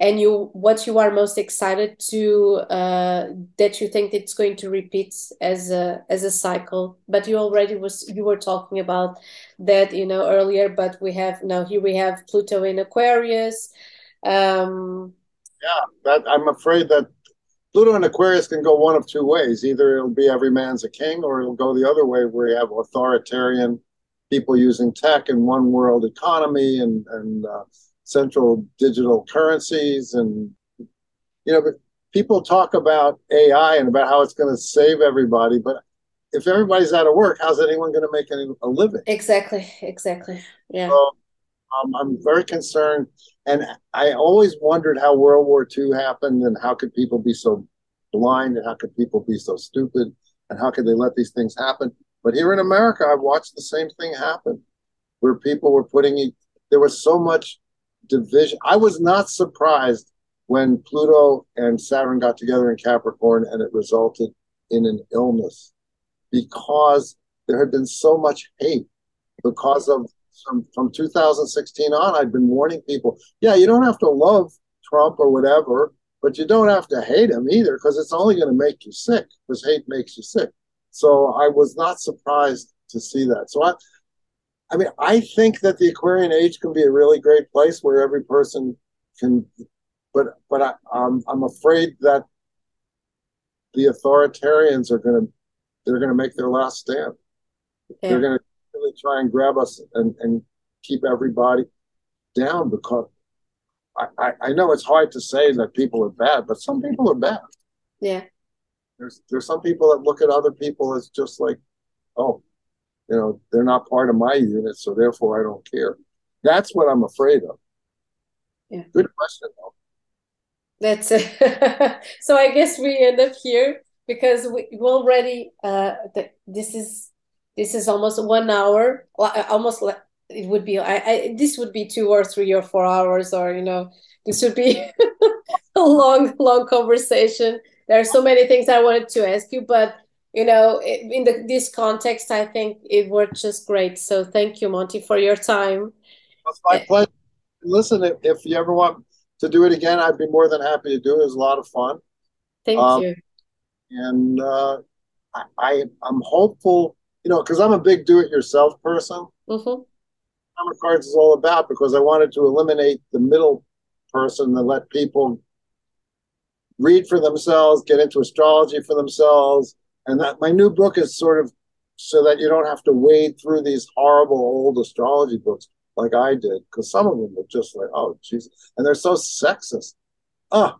and you what you are most excited to uh, that you think it's going to repeat as a as a cycle. But you already was you were talking about that you know earlier but we have now here we have pluto in aquarius. Um yeah that i'm afraid that pluto in aquarius can go one of two ways. Either it'll be every man's a king or it'll go the other way where you have authoritarian people using tech and one world economy and and uh, central digital currencies and you know but people talk about ai and about how it's going to save everybody but if everybody's out of work how's anyone going to make any, a living? Exactly exactly yeah. So, um, i'm very concerned and i always wondered how world war ii happened and how could people be so blind and how could people be so stupid and how could they let these things happen but here in america i've watched the same thing happen where people were putting there was so much division. I was not surprised when Pluto and Saturn got together in Capricorn and it resulted in an illness because there had been so much hate because of from, from 2016 on. I'd been warning people, yeah, you don't have to love Trump or whatever, but you don't have to hate him either because it's only going to make you sick because hate makes you sick. So I was not surprised to see that. So I, I mean, I think that the Aquarian age can be a really great place where every person can, but but I, I'm I'm afraid that the authoritarians are going to they're going to make their last stand. Yeah. They're going to really try and grab us and, and keep everybody down because I, I, I know it's hard to say that people are bad, but some people are bad. Yeah. There's there's some people that look at other people as just like, oh, you know, they're not part of my unit, so therefore I don't care. That's what I'm afraid of. Yeah. Good question, though. That's it. [laughs] so I guess we end up here because we, already uh the, this is this is almost one hour almost like it would be I, I this would be two or three or four hours or you know this would be [laughs] a long long conversation there are so many things i wanted to ask you but you know in the, this context i think it worked just great. So thank you monte for your time. It's my pleasure. Listen if, you ever want to do it again i'd be more than happy to do it. It was a lot of fun. Thank um, you. and uh, I, I i'm hopeful you know because i'm a big do-it-yourself person. Mm-hmm. Karma Cards is all about because I wanted to eliminate the middle person and let people read for themselves, get into astrology for themselves. And that my new book is sort of so that you don't have to wade through these horrible old astrology books like I did, because some of them are just like, oh, Jesus. And they're so sexist. Ah.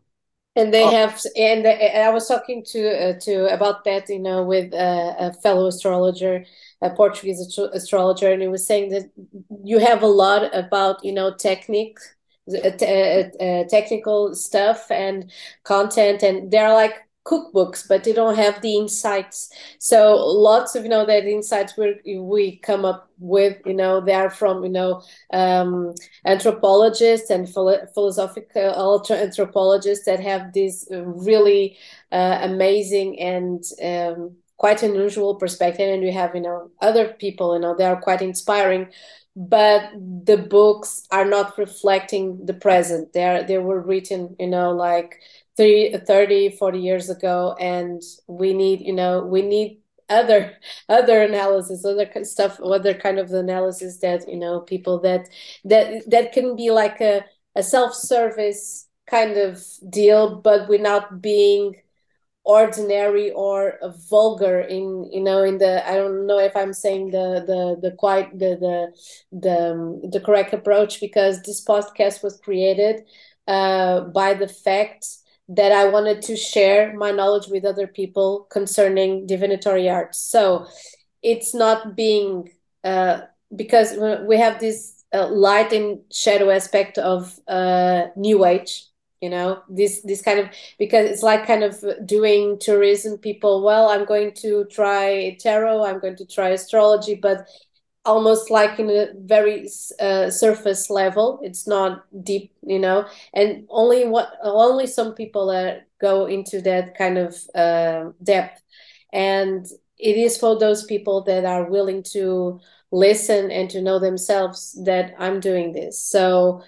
And they oh. have, and I was talking to uh, to about that, you know, with uh, a fellow astrologer, a Portuguese astrologer, and he was saying that you have a lot about, you know, technique technical stuff and content and they're like cookbooks but they don't have the insights. So lots of you know that insights we we come up with you know they are from you know um, anthropologists and philo- philosophical anthropologists that have this really uh, amazing and um, quite unusual perspective. And we have you know other people you know they are quite inspiring but the books are not reflecting the present. They are they were written you know like 30, 30 40 years ago and we need you know we need other [laughs] other analysis other stuff other kind of analysis that you know people that that that can be like a, a self-service kind of deal but without being ordinary or vulgar in you know in the i don't know if i'm saying the the the quite the the the, um, the correct approach because this podcast was created uh, by the fact that i wanted to share my knowledge with other people concerning divinatory arts. So it's not being uh, because we have this uh, light and shadow aspect of uh, new age you know this this kind of because it's like kind of doing tourism people well i'm going to try tarot i'm going to try astrology but almost like in a very uh, surface level. It's not deep you know and only what only some people uh, go into that kind of uh, depth. And it is for those people that are willing to listen and to know themselves that i'm doing this. So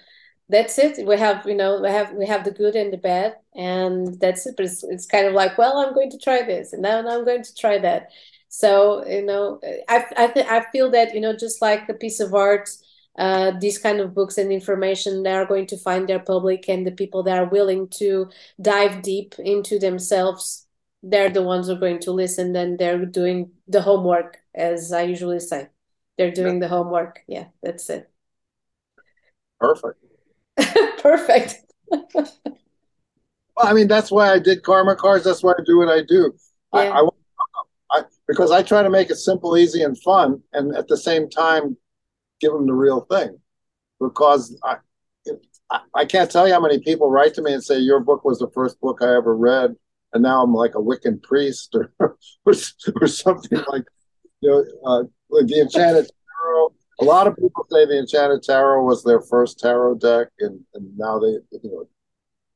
that's it. We have you know we have we have the good and the bad and that's it. But it's, it's kind of like well i'm going to try this and now i'm going to try that. So you know i I, th- I feel that you know just like a piece of art uh, these kind of books and information they are going to find their public and the people that are willing to dive deep into themselves they're the ones who are going to listen and they're doing the homework as i usually say. They're doing the homework. Yeah that's it. Perfect [laughs] Perfect. well, I mean, that's why I did karma cards. That's why I do what I do. Yeah. I, I, I, because I try to make it simple, easy, and fun, and at the same time, give them the real thing. Because I, I, I can't tell you how many people write to me and say your book was the first book I ever read, and now I'm like a Wiccan priest [laughs] or or, or something like you know uh, the Enchanted Tarot a lot of people say the Enchanted Tarot was their first tarot deck, and, and now they, you know,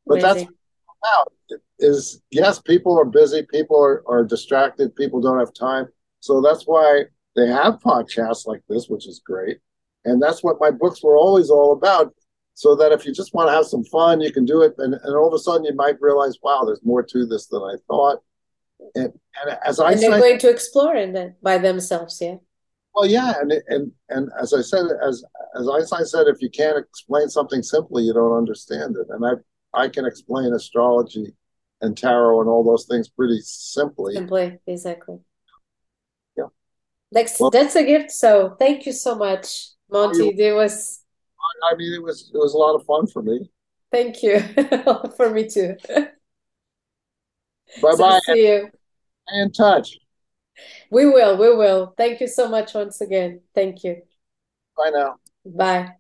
but that's about is yes, people are busy, people are, are distracted, people don't have time. So that's why they have podcasts like this, which is great. And that's what my books were always all about. So that if you just want to have some fun, you can do it. And, and all of a sudden you might realize, wow, there's more to this than I thought. And, and as I and they're going to explore it by themselves, yeah. Well, yeah, and and and as I said, as as Einstein said, if you can't explain something simply, you don't understand it. And I I can explain astrology and tarot and all those things pretty simply. Simply, exactly. Yeah. Next, well, that's a gift. So thank you so much, Monte. It was. I mean, it was it was a lot of fun for me. Thank you [laughs] for me too. Bye bye. See you. Stay in touch. We will, we will. Thank you so much once again. Thank you. Bye now. Bye.